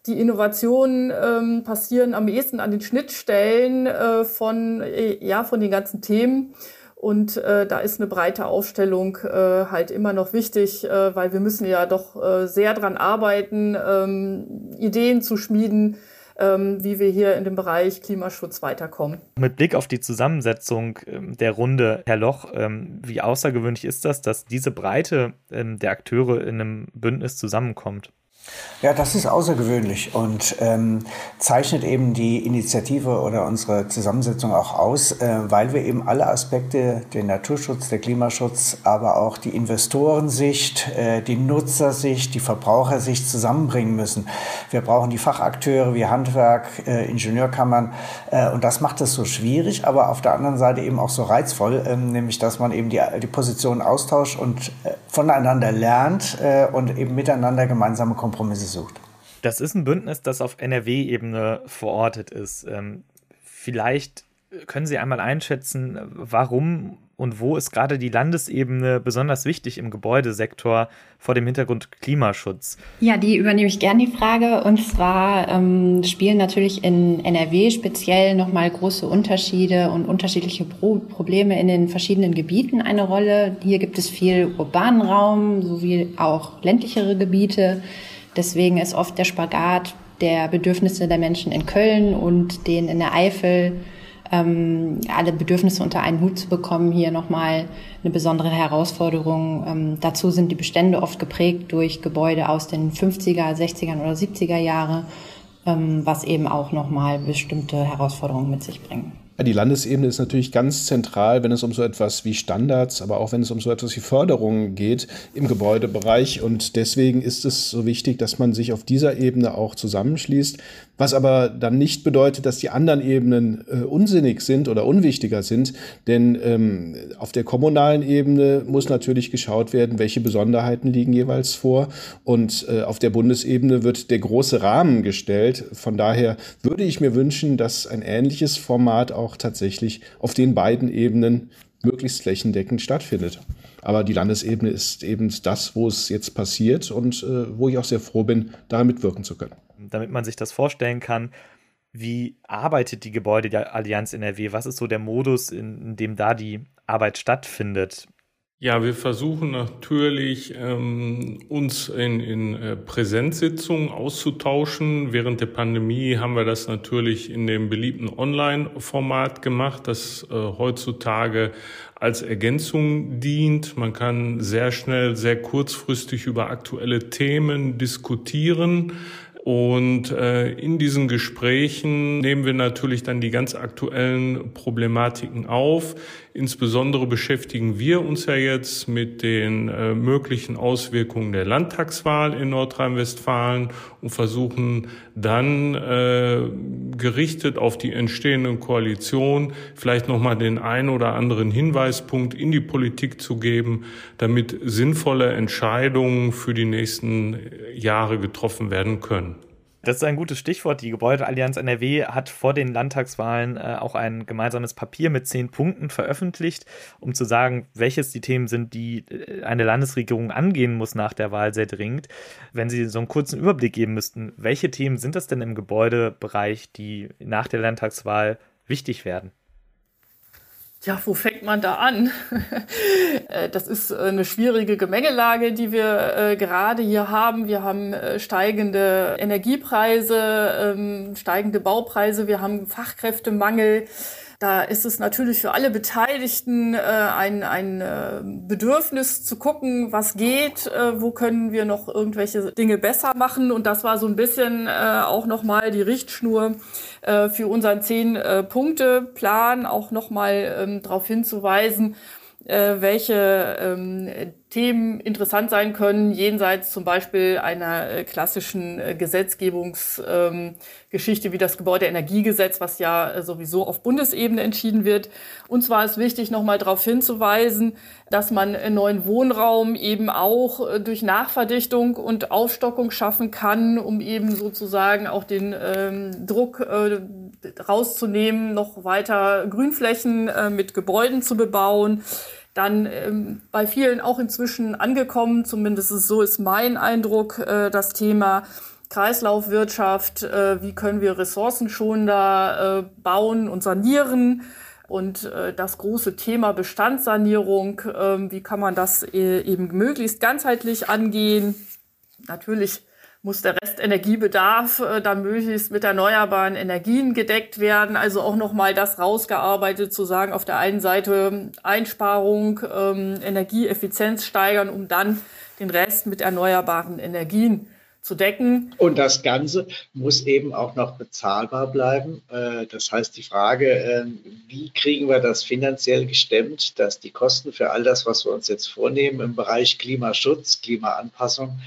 die Innovationen ähm, passieren am ehesten an den Schnittstellen äh, von, äh, ja, von den ganzen Themen. Und äh, da ist eine breite Aufstellung äh, halt immer noch wichtig, äh, weil wir müssen ja doch äh, sehr dran arbeiten, ähm, Ideen zu schmieden, ähm, wie wir hier in dem Bereich Klimaschutz weiterkommen. Mit Blick auf die Zusammensetzung ähm, der Runde, Herr Loch, ähm, wie außergewöhnlich ist das, dass diese Breite ähm, der Akteure in einem Bündnis zusammenkommt? Ja, das ist außergewöhnlich und ähm, zeichnet eben die Initiative oder unsere Zusammensetzung auch aus, äh, weil wir eben alle Aspekte, den Naturschutz, der Klimaschutz, aber auch die Investorensicht, äh, die Nutzersicht, die Verbrauchersicht zusammenbringen müssen. Wir brauchen die Fachakteure wie Handwerk, äh, Ingenieurkammern äh, und das macht es so schwierig, aber auf der anderen Seite eben auch so reizvoll, äh, nämlich dass man eben die, die Positionen austauscht und äh, voneinander lernt äh, und eben miteinander gemeinsame Kompromisse Kompromisse sucht. Das ist ein Bündnis, das auf NRW-Ebene verortet ist. Ähm, vielleicht können Sie einmal einschätzen, warum und wo ist gerade die Landesebene besonders wichtig im Gebäudesektor vor dem Hintergrund Klimaschutz? Ja, die übernehme ich gerne die Frage. Und zwar ähm, spielen natürlich in NRW speziell nochmal große Unterschiede und unterschiedliche Pro Probleme in den verschiedenen Gebieten eine Rolle. Hier gibt es viel urbanen Raum sowie auch ländlichere Gebiete. Deswegen ist oft der Spagat der Bedürfnisse der Menschen in Köln und den in der Eifel ähm, alle Bedürfnisse unter einen Hut zu bekommen, hier nochmal eine besondere Herausforderung. Ähm, dazu sind die Bestände oft geprägt durch Gebäude aus den 50er, 60er oder 70er Jahre, ähm, was eben auch nochmal bestimmte Herausforderungen mit sich bringen. Die Landesebene ist natürlich ganz zentral, wenn es um so etwas wie Standards, aber auch wenn es um so etwas wie Förderungen geht im Gebäudebereich. Und deswegen ist es so wichtig, dass man sich auf dieser Ebene auch zusammenschließt. Was aber dann nicht bedeutet, dass die anderen Ebenen äh, unsinnig sind oder unwichtiger sind. Denn ähm, auf der kommunalen Ebene muss natürlich geschaut werden, welche Besonderheiten liegen jeweils vor. Und äh, auf der Bundesebene wird der große Rahmen gestellt. Von daher würde ich mir wünschen, dass ein ähnliches Format auch tatsächlich auf den beiden Ebenen möglichst flächendeckend stattfindet. Aber die Landesebene ist eben das, wo es jetzt passiert und äh, wo ich auch sehr froh bin, daran mitwirken zu können. Damit man sich das vorstellen kann, wie arbeitet die Gebäudeallianz NRW? Was ist so der Modus, in, in dem da die Arbeit stattfindet? Ja, wir versuchen natürlich, ähm, uns in, in äh, Präsenzsitzungen auszutauschen. Während der Pandemie haben wir das natürlich in dem beliebten Online-Format gemacht, das äh, heutzutage als Ergänzung dient. Man kann sehr schnell, sehr kurzfristig über aktuelle Themen diskutieren. Und äh, in diesen Gesprächen nehmen wir natürlich dann die ganz aktuellen Problematiken auf. Insbesondere beschäftigen wir uns ja jetzt mit den äh, möglichen Auswirkungen der Landtagswahl in Nordrhein-Westfalen und versuchen dann äh, gerichtet auf die entstehende Koalition vielleicht nochmal den einen oder anderen Hinweispunkt in die Politik zu geben, damit sinnvolle Entscheidungen für die nächsten Jahre getroffen werden können. Das ist ein gutes Stichwort. Die Gebäudeallianz NRW hat vor den Landtagswahlen äh, auch ein gemeinsames Papier mit zehn Punkten veröffentlicht, um zu sagen, welches die Themen sind, die äh, eine Landesregierung angehen muss nach der Wahl sehr dringend. Wenn Sie so einen kurzen Überblick geben müssten, welche Themen sind das denn im Gebäudebereich, die nach der Landtagswahl wichtig werden? Ja, wo fängt man da an? Äh, das ist äh, eine schwierige Gemengelage, die wir äh, gerade hier haben. Wir haben steigende Energiepreise, ähm, steigende Baupreise, wir haben Fachkräftemangel. Da ist es natürlich für alle Beteiligten äh, ein, ein äh, Bedürfnis zu gucken, was geht, äh, wo können wir noch irgendwelche Dinge besser machen. Und das war so ein bisschen äh, auch nochmal die Richtschnur äh, für unseren Zehn-Punkte-Plan, auch nochmal ähm, darauf hinzuweisen, äh, welche ähm, Themen interessant sein können, jenseits zum Beispiel einer äh, klassischen äh, Gesetzgebungsgeschichte ähm, wie das Gebäudeenergiegesetz, was ja äh, sowieso auf Bundesebene entschieden wird. Und zwar ist wichtig, nochmal darauf hinzuweisen, dass man neuen Wohnraum eben auch äh, durch Nachverdichtung und Aufstockung schaffen kann, um eben sozusagen auch den ähm, Druck äh, rauszunehmen, noch weiter Grünflächen äh, mit Gebäuden zu bebauen. Dann ähm, bei vielen auch inzwischen angekommen, zumindest so ist mein Eindruck, äh, das Thema Kreislaufwirtschaft, äh, wie können wir ressourcenschonender äh, bauen und sanieren. Und äh, das große Thema Bestandssanierung, äh, wie kann man das äh, eben möglichst ganzheitlich angehen? Natürlich muss der Restenergiebedarf äh, dann möglichst mit erneuerbaren Energien gedeckt werden. Also auch nochmal das rausgearbeitet zu sagen, auf der einen Seite Einsparung, ähm, Energieeffizienz steigern, um dann den Rest mit erneuerbaren Energien zu decken. Und das Ganze muss eben auch noch bezahlbar bleiben. Äh, das heißt, die Frage, äh, wie kriegen wir das finanziell gestemmt, dass die Kosten für all das, was wir uns jetzt vornehmen im Bereich Klimaschutz, Klimaanpassung,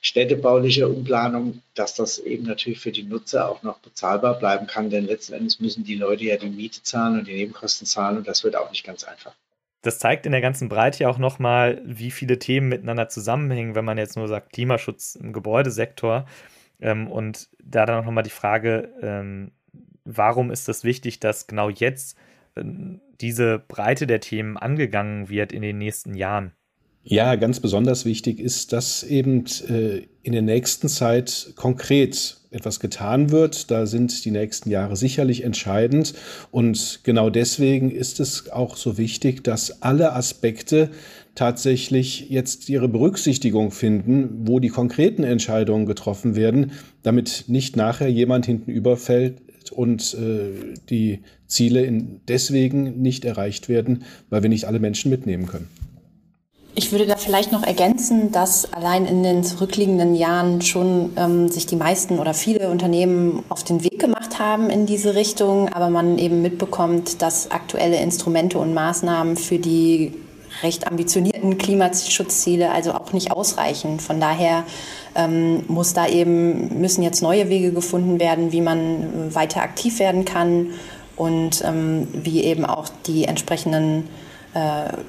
städtebauliche Umplanung, dass das eben natürlich für die Nutzer auch noch bezahlbar bleiben kann. Denn letzten Endes müssen die Leute ja die Miete zahlen und die Nebenkosten zahlen und das wird auch nicht ganz einfach. Das zeigt in der ganzen Breite ja auch nochmal, wie viele Themen miteinander zusammenhängen, wenn man jetzt nur sagt Klimaschutz im Gebäudesektor. Ähm, und da dann auch nochmal die Frage, ähm, warum ist es wichtig, dass genau jetzt äh, diese Breite der Themen angegangen wird in den nächsten Jahren? Ja, ganz besonders wichtig ist, dass eben äh, in der nächsten Zeit konkret etwas getan wird. Da sind die nächsten Jahre sicherlich entscheidend. Und genau deswegen ist es auch so wichtig, dass alle Aspekte tatsächlich jetzt ihre Berücksichtigung finden, wo die konkreten Entscheidungen getroffen werden, damit nicht nachher jemand hinten überfällt und äh, die Ziele deswegen nicht erreicht werden, weil wir nicht alle Menschen mitnehmen können. Ich würde da vielleicht noch ergänzen, dass allein in den zurückliegenden Jahren schon ähm, sich die meisten oder viele Unternehmen auf den Weg gemacht haben in diese Richtung, aber man eben mitbekommt, dass aktuelle Instrumente und Maßnahmen für die recht ambitionierten Klimaschutzziele also auch nicht ausreichen. Von daher ähm, muss da eben, müssen jetzt neue Wege gefunden werden, wie man weiter aktiv werden kann und ähm, wie eben auch die entsprechenden äh,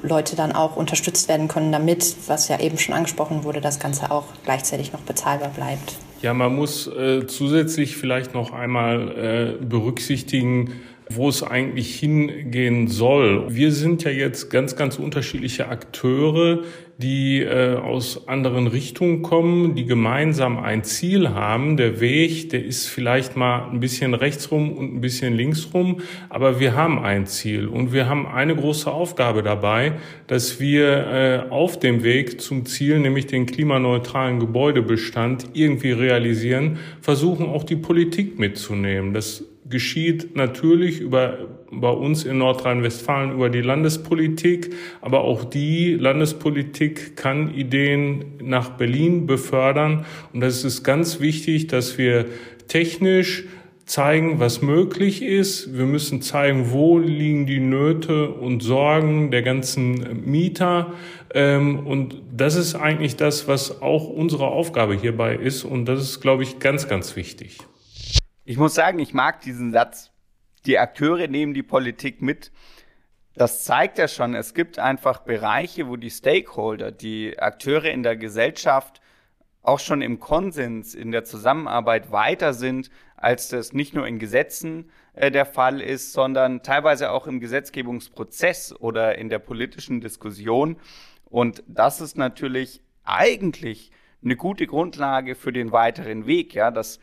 Leute dann auch unterstützt werden können, damit, was ja eben schon angesprochen wurde, das Ganze auch gleichzeitig noch bezahlbar bleibt. Ja, man muss äh, zusätzlich vielleicht noch einmal äh, berücksichtigen, wo es eigentlich hingehen soll. Wir sind ja jetzt ganz, ganz unterschiedliche Akteure, die äh, aus anderen Richtungen kommen, die gemeinsam ein Ziel haben. Der Weg, der ist vielleicht mal ein bisschen rechtsrum und ein bisschen linksrum, aber wir haben ein Ziel und wir haben eine große Aufgabe dabei, dass wir äh, auf dem Weg zum Ziel, nämlich den klimaneutralen Gebäudebestand, irgendwie realisieren, versuchen auch die Politik mitzunehmen. Das geschieht natürlich über, bei uns in Nordrhein-Westfalen über die Landespolitik, aber auch die Landespolitik kann Ideen nach Berlin befördern. Und das ist ganz wichtig, dass wir technisch zeigen, was möglich ist. Wir müssen zeigen, wo liegen die Nöte und Sorgen der ganzen Mieter. Ähm, und das ist eigentlich das, was auch unsere Aufgabe hierbei ist. Und das ist, glaube ich, ganz, ganz wichtig. Ich muss sagen, ich mag diesen Satz. Die Akteure nehmen die Politik mit. Das zeigt ja schon, es gibt einfach Bereiche, wo die Stakeholder, die Akteure in der Gesellschaft auch schon im Konsens, in der Zusammenarbeit weiter sind, als das nicht nur in Gesetzen äh, der Fall ist, sondern teilweise auch im Gesetzgebungsprozess oder in der politischen Diskussion. Und das ist natürlich eigentlich eine gute Grundlage für den weiteren Weg. Ja, das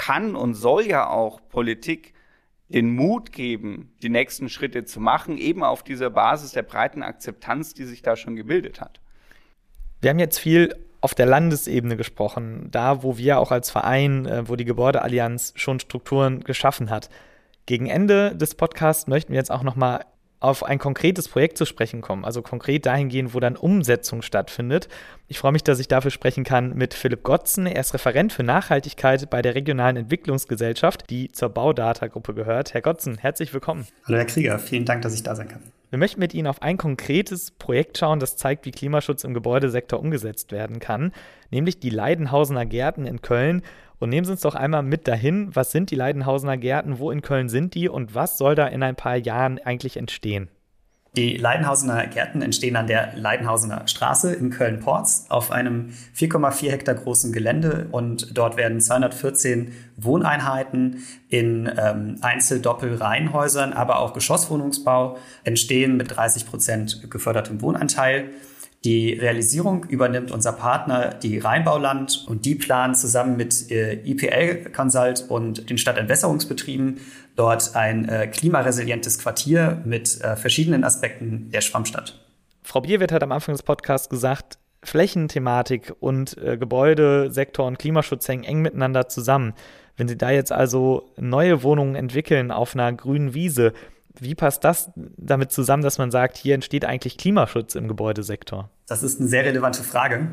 kann und soll ja auch Politik den Mut geben, die nächsten Schritte zu machen, eben auf dieser Basis der breiten Akzeptanz, die sich da schon gebildet hat. Wir haben jetzt viel auf der Landesebene gesprochen, da wo wir auch als Verein, äh, wo die Gebäudeallianz schon Strukturen geschaffen hat. Gegen Ende des Podcasts möchten wir jetzt auch noch mal auf ein konkretes Projekt zu sprechen kommen, also konkret dahingehend, wo dann Umsetzung stattfindet. Ich freue mich, dass ich dafür sprechen kann mit Philipp Gotzen. Er ist Referent für Nachhaltigkeit bei der Regionalen Entwicklungsgesellschaft, die zur Baudata-Gruppe gehört. Herr Gotzen, herzlich willkommen. Hallo Herr Krieger, vielen Dank, dass ich da sein kann. Wir möchten mit Ihnen auf ein konkretes Projekt schauen, das zeigt, wie Klimaschutz im Gebäudesektor umgesetzt werden kann, nämlich die Leidenhausener Gärten in Köln. Und nehmen Sie uns doch einmal mit dahin, was sind die Leidenhausener Gärten, wo in Köln sind die und was soll da in ein paar Jahren eigentlich entstehen? Die Leidenhausener Gärten entstehen an der Leidenhausener Straße in Köln-Porz auf einem 4,4 Hektar großen Gelände und dort werden 214 Wohneinheiten in ähm, Einzel-Doppel-Reihenhäusern, aber auch Geschosswohnungsbau entstehen mit 30 Prozent gefördertem Wohnanteil. Die Realisierung übernimmt unser Partner, die Rheinbauland, und die planen zusammen mit äh, IPL Consult und den Stadtentwässerungsbetrieben dort ein äh, klimaresilientes Quartier mit äh, verschiedenen Aspekten der Schwammstadt. Frau Bierwirt hat am Anfang des Podcasts gesagt, Flächenthematik und Gebäudesektor und Klimaschutz hängen eng miteinander zusammen. Wenn Sie da jetzt also neue Wohnungen entwickeln auf einer grünen Wiese, wie passt das damit zusammen, dass man sagt, hier entsteht eigentlich Klimaschutz im Gebäudesektor? Das ist eine sehr relevante Frage.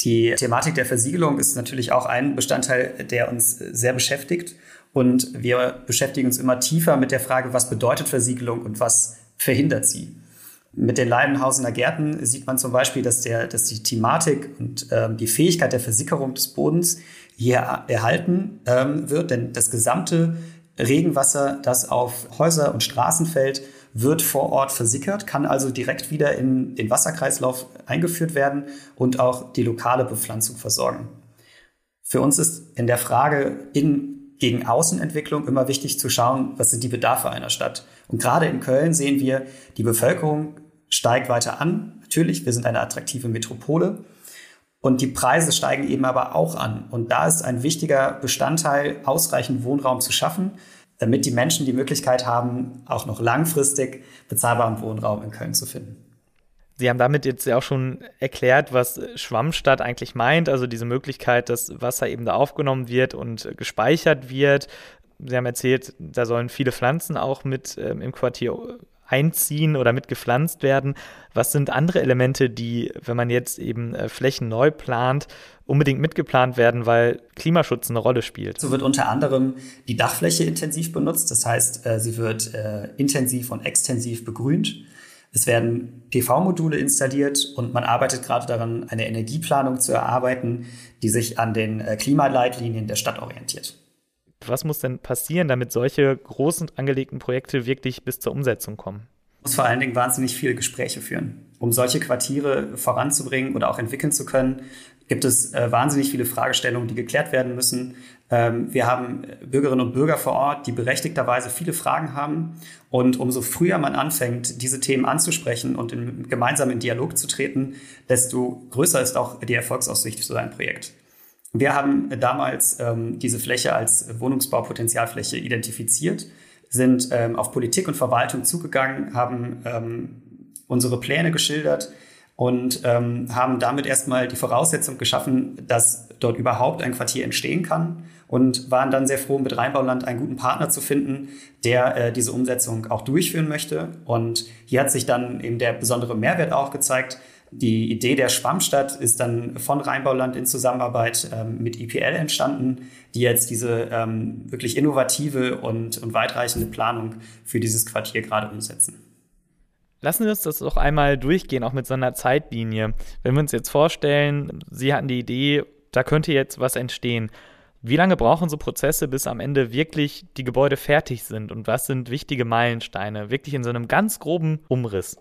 Die Thematik der Versiegelung ist natürlich auch ein Bestandteil, der uns sehr beschäftigt. Und wir beschäftigen uns immer tiefer mit der Frage, was bedeutet Versiegelung und was verhindert sie. Mit den Leidenhausener Gärten sieht man zum Beispiel, dass, der, dass die Thematik und ähm, die Fähigkeit der Versickerung des Bodens hier erhalten ähm, wird, denn das gesamte Regenwasser, das auf Häuser und Straßen fällt, wird vor Ort versickert, kann also direkt wieder in den Wasserkreislauf eingeführt werden und auch die lokale Bepflanzung versorgen. Für uns ist in der Frage in gegen Außenentwicklung immer wichtig zu schauen, was sind die Bedarfe einer Stadt. Und gerade in Köln sehen wir, die Bevölkerung steigt weiter an. Natürlich, wir sind eine attraktive Metropole. Und die Preise steigen eben aber auch an. Und da ist ein wichtiger Bestandteil, ausreichend Wohnraum zu schaffen, damit die Menschen die Möglichkeit haben, auch noch langfristig bezahlbaren Wohnraum in Köln zu finden. Sie haben damit jetzt ja auch schon erklärt, was Schwammstadt eigentlich meint, also diese Möglichkeit, dass Wasser eben da aufgenommen wird und gespeichert wird. Sie haben erzählt, da sollen viele Pflanzen auch mit ähm, im Quartier einziehen oder mitgepflanzt werden. Was sind andere Elemente, die, wenn man jetzt eben äh, Flächen neu plant, unbedingt mitgeplant werden, weil Klimaschutz eine Rolle spielt? So wird unter anderem die Dachfläche intensiv benutzt. Das heißt, äh, sie wird äh, intensiv und extensiv begrünt. Es werden PV-Module installiert und man arbeitet gerade daran, eine Energieplanung zu erarbeiten, die sich an den Klimaleitlinien der Stadt orientiert. Was muss denn passieren, damit solche großen angelegten Projekte wirklich bis zur Umsetzung kommen? muss vor allen Dingen wahnsinnig viele Gespräche führen. Um solche Quartiere voranzubringen oder auch entwickeln zu können, gibt es äh, wahnsinnig viele Fragestellungen, die geklärt werden müssen. Ähm, wir haben Bürgerinnen und Bürger vor Ort, die berechtigterweise viele Fragen haben. Und umso früher man anfängt, diese Themen anzusprechen und in, gemeinsam in Dialog zu treten, desto größer ist auch die Erfolgsaussicht für so Projekt. Wir haben damals ähm, diese Fläche als Wohnungsbaupotenzialfläche identifiziert, sind ähm, auf Politik und Verwaltung zugegangen, haben ähm, unsere Pläne geschildert und ähm, haben damit erstmal die Voraussetzung geschaffen, dass dort überhaupt ein Quartier entstehen kann und waren dann sehr froh, mit Rheinbauland einen guten Partner zu finden, der äh, diese Umsetzung auch durchführen möchte. Und hier hat sich dann eben der besondere Mehrwert auch gezeigt, Die Idee der Schwammstadt ist dann von Rheinbauland in Zusammenarbeit ähm, mit IPL entstanden, die jetzt diese ähm, wirklich innovative und, und weitreichende Planung für dieses Quartier gerade umsetzen. Lassen wir uns das doch einmal durchgehen, auch mit so einer Zeitlinie. Wenn wir uns jetzt vorstellen, Sie hatten die Idee, da könnte jetzt was entstehen. Wie lange brauchen so Prozesse, bis am Ende wirklich die Gebäude fertig sind? Und was sind wichtige Meilensteine? Wirklich in so einem ganz groben Umriss.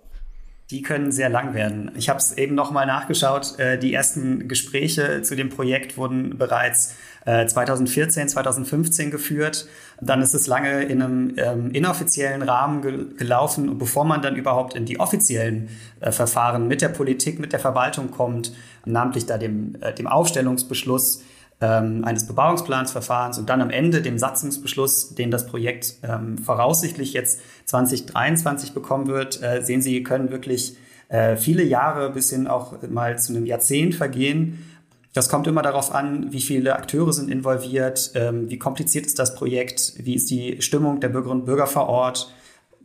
Die können sehr lang werden. Ich habe es eben nochmal nachgeschaut. Äh, die ersten Gespräche zu dem Projekt wurden bereits 2014, äh, 2015 geführt. Dann ist es lange in einem ähm, inoffiziellen Rahmen gelaufen. Und bevor man dann überhaupt in die offiziellen äh, Verfahren mit der Politik, mit der Verwaltung kommt, namentlich da dem, dem Aufstellungsbeschluss, ähm, eines Bebauungsplansverfahrens und dann am Ende dem Satzungsbeschluss, den das Projekt ähm, voraussichtlich jetzt 2023 bekommen wird, äh, sehen Sie, können wirklich äh, viele Jahre bis hin auch mal zu einem Jahrzehnt vergehen. Das kommt immer darauf an, wie viele Akteure sind involviert, ähm, wie kompliziert ist das Projekt, wie ist die Stimmung der Bürgerinnen und Bürger vor Ort,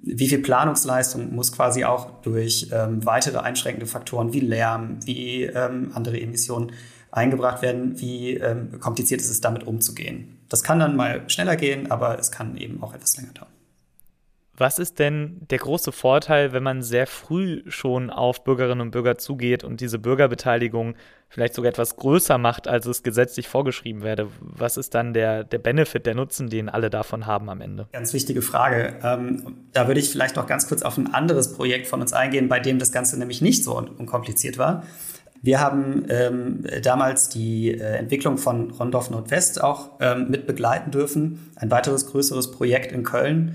wie viel Planungsleistung muss quasi auch durch ähm, weitere einschränkende Faktoren wie Lärm, wie ähm, andere Emissionen eingebracht werden, wie ähm, kompliziert ist es damit umzugehen. Das kann dann mal schneller gehen, aber es kann eben auch etwas länger dauern. Was ist denn der große Vorteil, wenn man sehr früh schon auf Bürgerinnen und Bürger zugeht und diese Bürgerbeteiligung vielleicht sogar etwas größer macht, als es gesetzlich vorgeschrieben werde? Was ist dann der, der Benefit, der Nutzen, den alle davon haben am Ende? Ganz wichtige Frage. Ähm, da würde ich vielleicht noch ganz kurz auf ein anderes Projekt von uns eingehen, bei dem das Ganze nämlich nicht so unkompliziert war. Wir haben ähm, damals die äh, Entwicklung von Rondorf Nordwest auch ähm, mit begleiten dürfen. Ein weiteres größeres Projekt in Köln.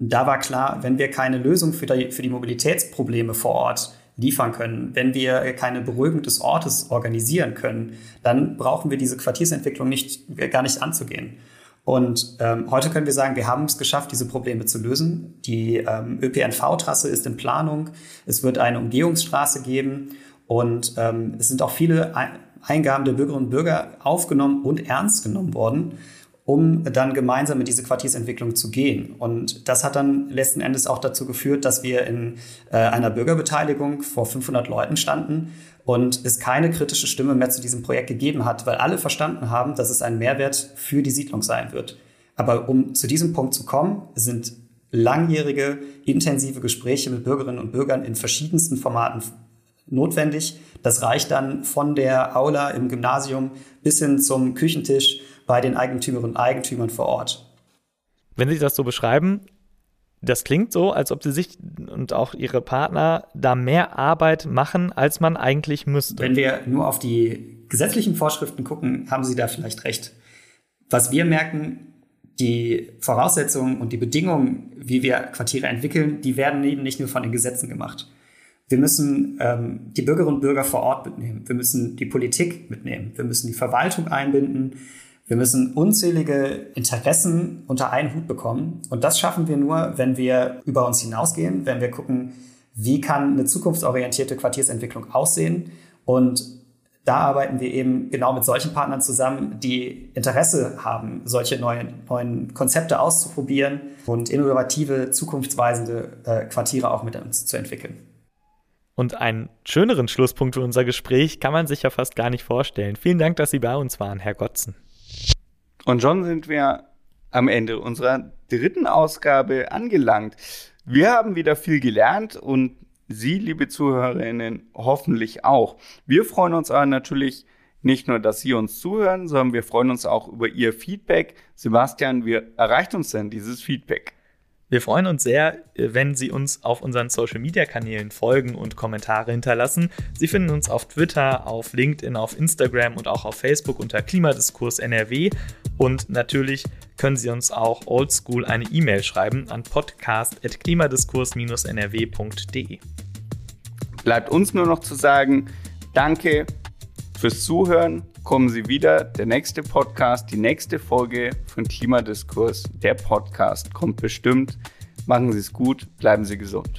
Und da war klar, wenn wir keine Lösung für die, für die Mobilitätsprobleme vor Ort liefern können, wenn wir keine Beruhigung des Ortes organisieren können, dann brauchen wir diese Quartiersentwicklung nicht, gar nicht anzugehen. Und ähm, heute können wir sagen, wir haben es geschafft, diese Probleme zu lösen. Die ähm, ÖPNV-Trasse ist in Planung. Es wird eine Umgehungsstraße geben. Und ähm, es sind auch viele Eingaben der Bürgerinnen und Bürger aufgenommen und ernst genommen worden, um dann gemeinsam in diese Quartiersentwicklung zu gehen. Und das hat dann letzten Endes auch dazu geführt, dass wir in äh, einer Bürgerbeteiligung vor 500 Leuten standen und es keine kritische Stimme mehr zu diesem Projekt gegeben hat, weil alle verstanden haben, dass es ein Mehrwert für die Siedlung sein wird. Aber um zu diesem Punkt zu kommen, sind langjährige, intensive Gespräche mit Bürgerinnen und Bürgern in verschiedensten Formaten notwendig. Das reicht dann von der Aula im Gymnasium bis hin zum Küchentisch bei den Eigentümerinnen und Eigentümern vor Ort. Wenn Sie das so beschreiben, das klingt so, als ob Sie sich und auch Ihre Partner da mehr Arbeit machen, als man eigentlich müsste. Wenn wir nur auf die gesetzlichen Vorschriften gucken, haben Sie da vielleicht recht. Was wir merken, die Voraussetzungen und die Bedingungen, wie wir Quartiere entwickeln, die werden eben nicht nur von den Gesetzen gemacht. Wir müssen ähm, die Bürgerinnen und Bürger vor Ort mitnehmen. Wir müssen die Politik mitnehmen. Wir müssen die Verwaltung einbinden. Wir müssen unzählige Interessen unter einen Hut bekommen. Und das schaffen wir nur, wenn wir über uns hinausgehen, wenn wir gucken, wie kann eine zukunftsorientierte Quartiersentwicklung aussehen. Und da arbeiten wir eben genau mit solchen Partnern zusammen, die Interesse haben, solche neuen, neuen Konzepte auszuprobieren und innovative, zukunftsweisende äh, Quartiere auch mit uns zu entwickeln. Und einen schöneren Schlusspunkt für unser Gespräch kann man sich ja fast gar nicht vorstellen. Vielen Dank, dass Sie bei uns waren, Herr Gotzen. Und schon sind wir am Ende unserer dritten Ausgabe angelangt. Wir haben wieder viel gelernt und Sie, liebe Zuhörerinnen, hoffentlich auch. Wir freuen uns aber natürlich nicht nur, dass Sie uns zuhören, sondern wir freuen uns auch über Ihr Feedback. Sebastian, wie erreicht uns denn dieses Feedback? Wir freuen uns sehr, wenn Sie uns auf unseren Social Media Kanälen folgen und Kommentare hinterlassen. Sie finden uns auf Twitter, auf LinkedIn, auf Instagram und auch auf Facebook unter Klimadiskurs NRW. Und natürlich können Sie uns auch oldschool eine E-Mail schreiben an podcast.klimadiskurs-nrw.de. Bleibt uns nur noch zu sagen, danke fürs Zuhören kommen Sie wieder. Der nächste Podcast, die nächste Folge von Klimadiskurs, der Podcast kommt bestimmt. Machen Sie es gut, bleiben Sie gesund.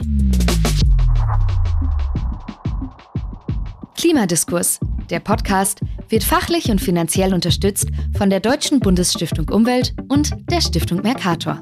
Klimadiskurs, der Podcast, wird fachlich und finanziell unterstützt von der Deutschen Bundesstiftung Umwelt und der Stiftung Mercator.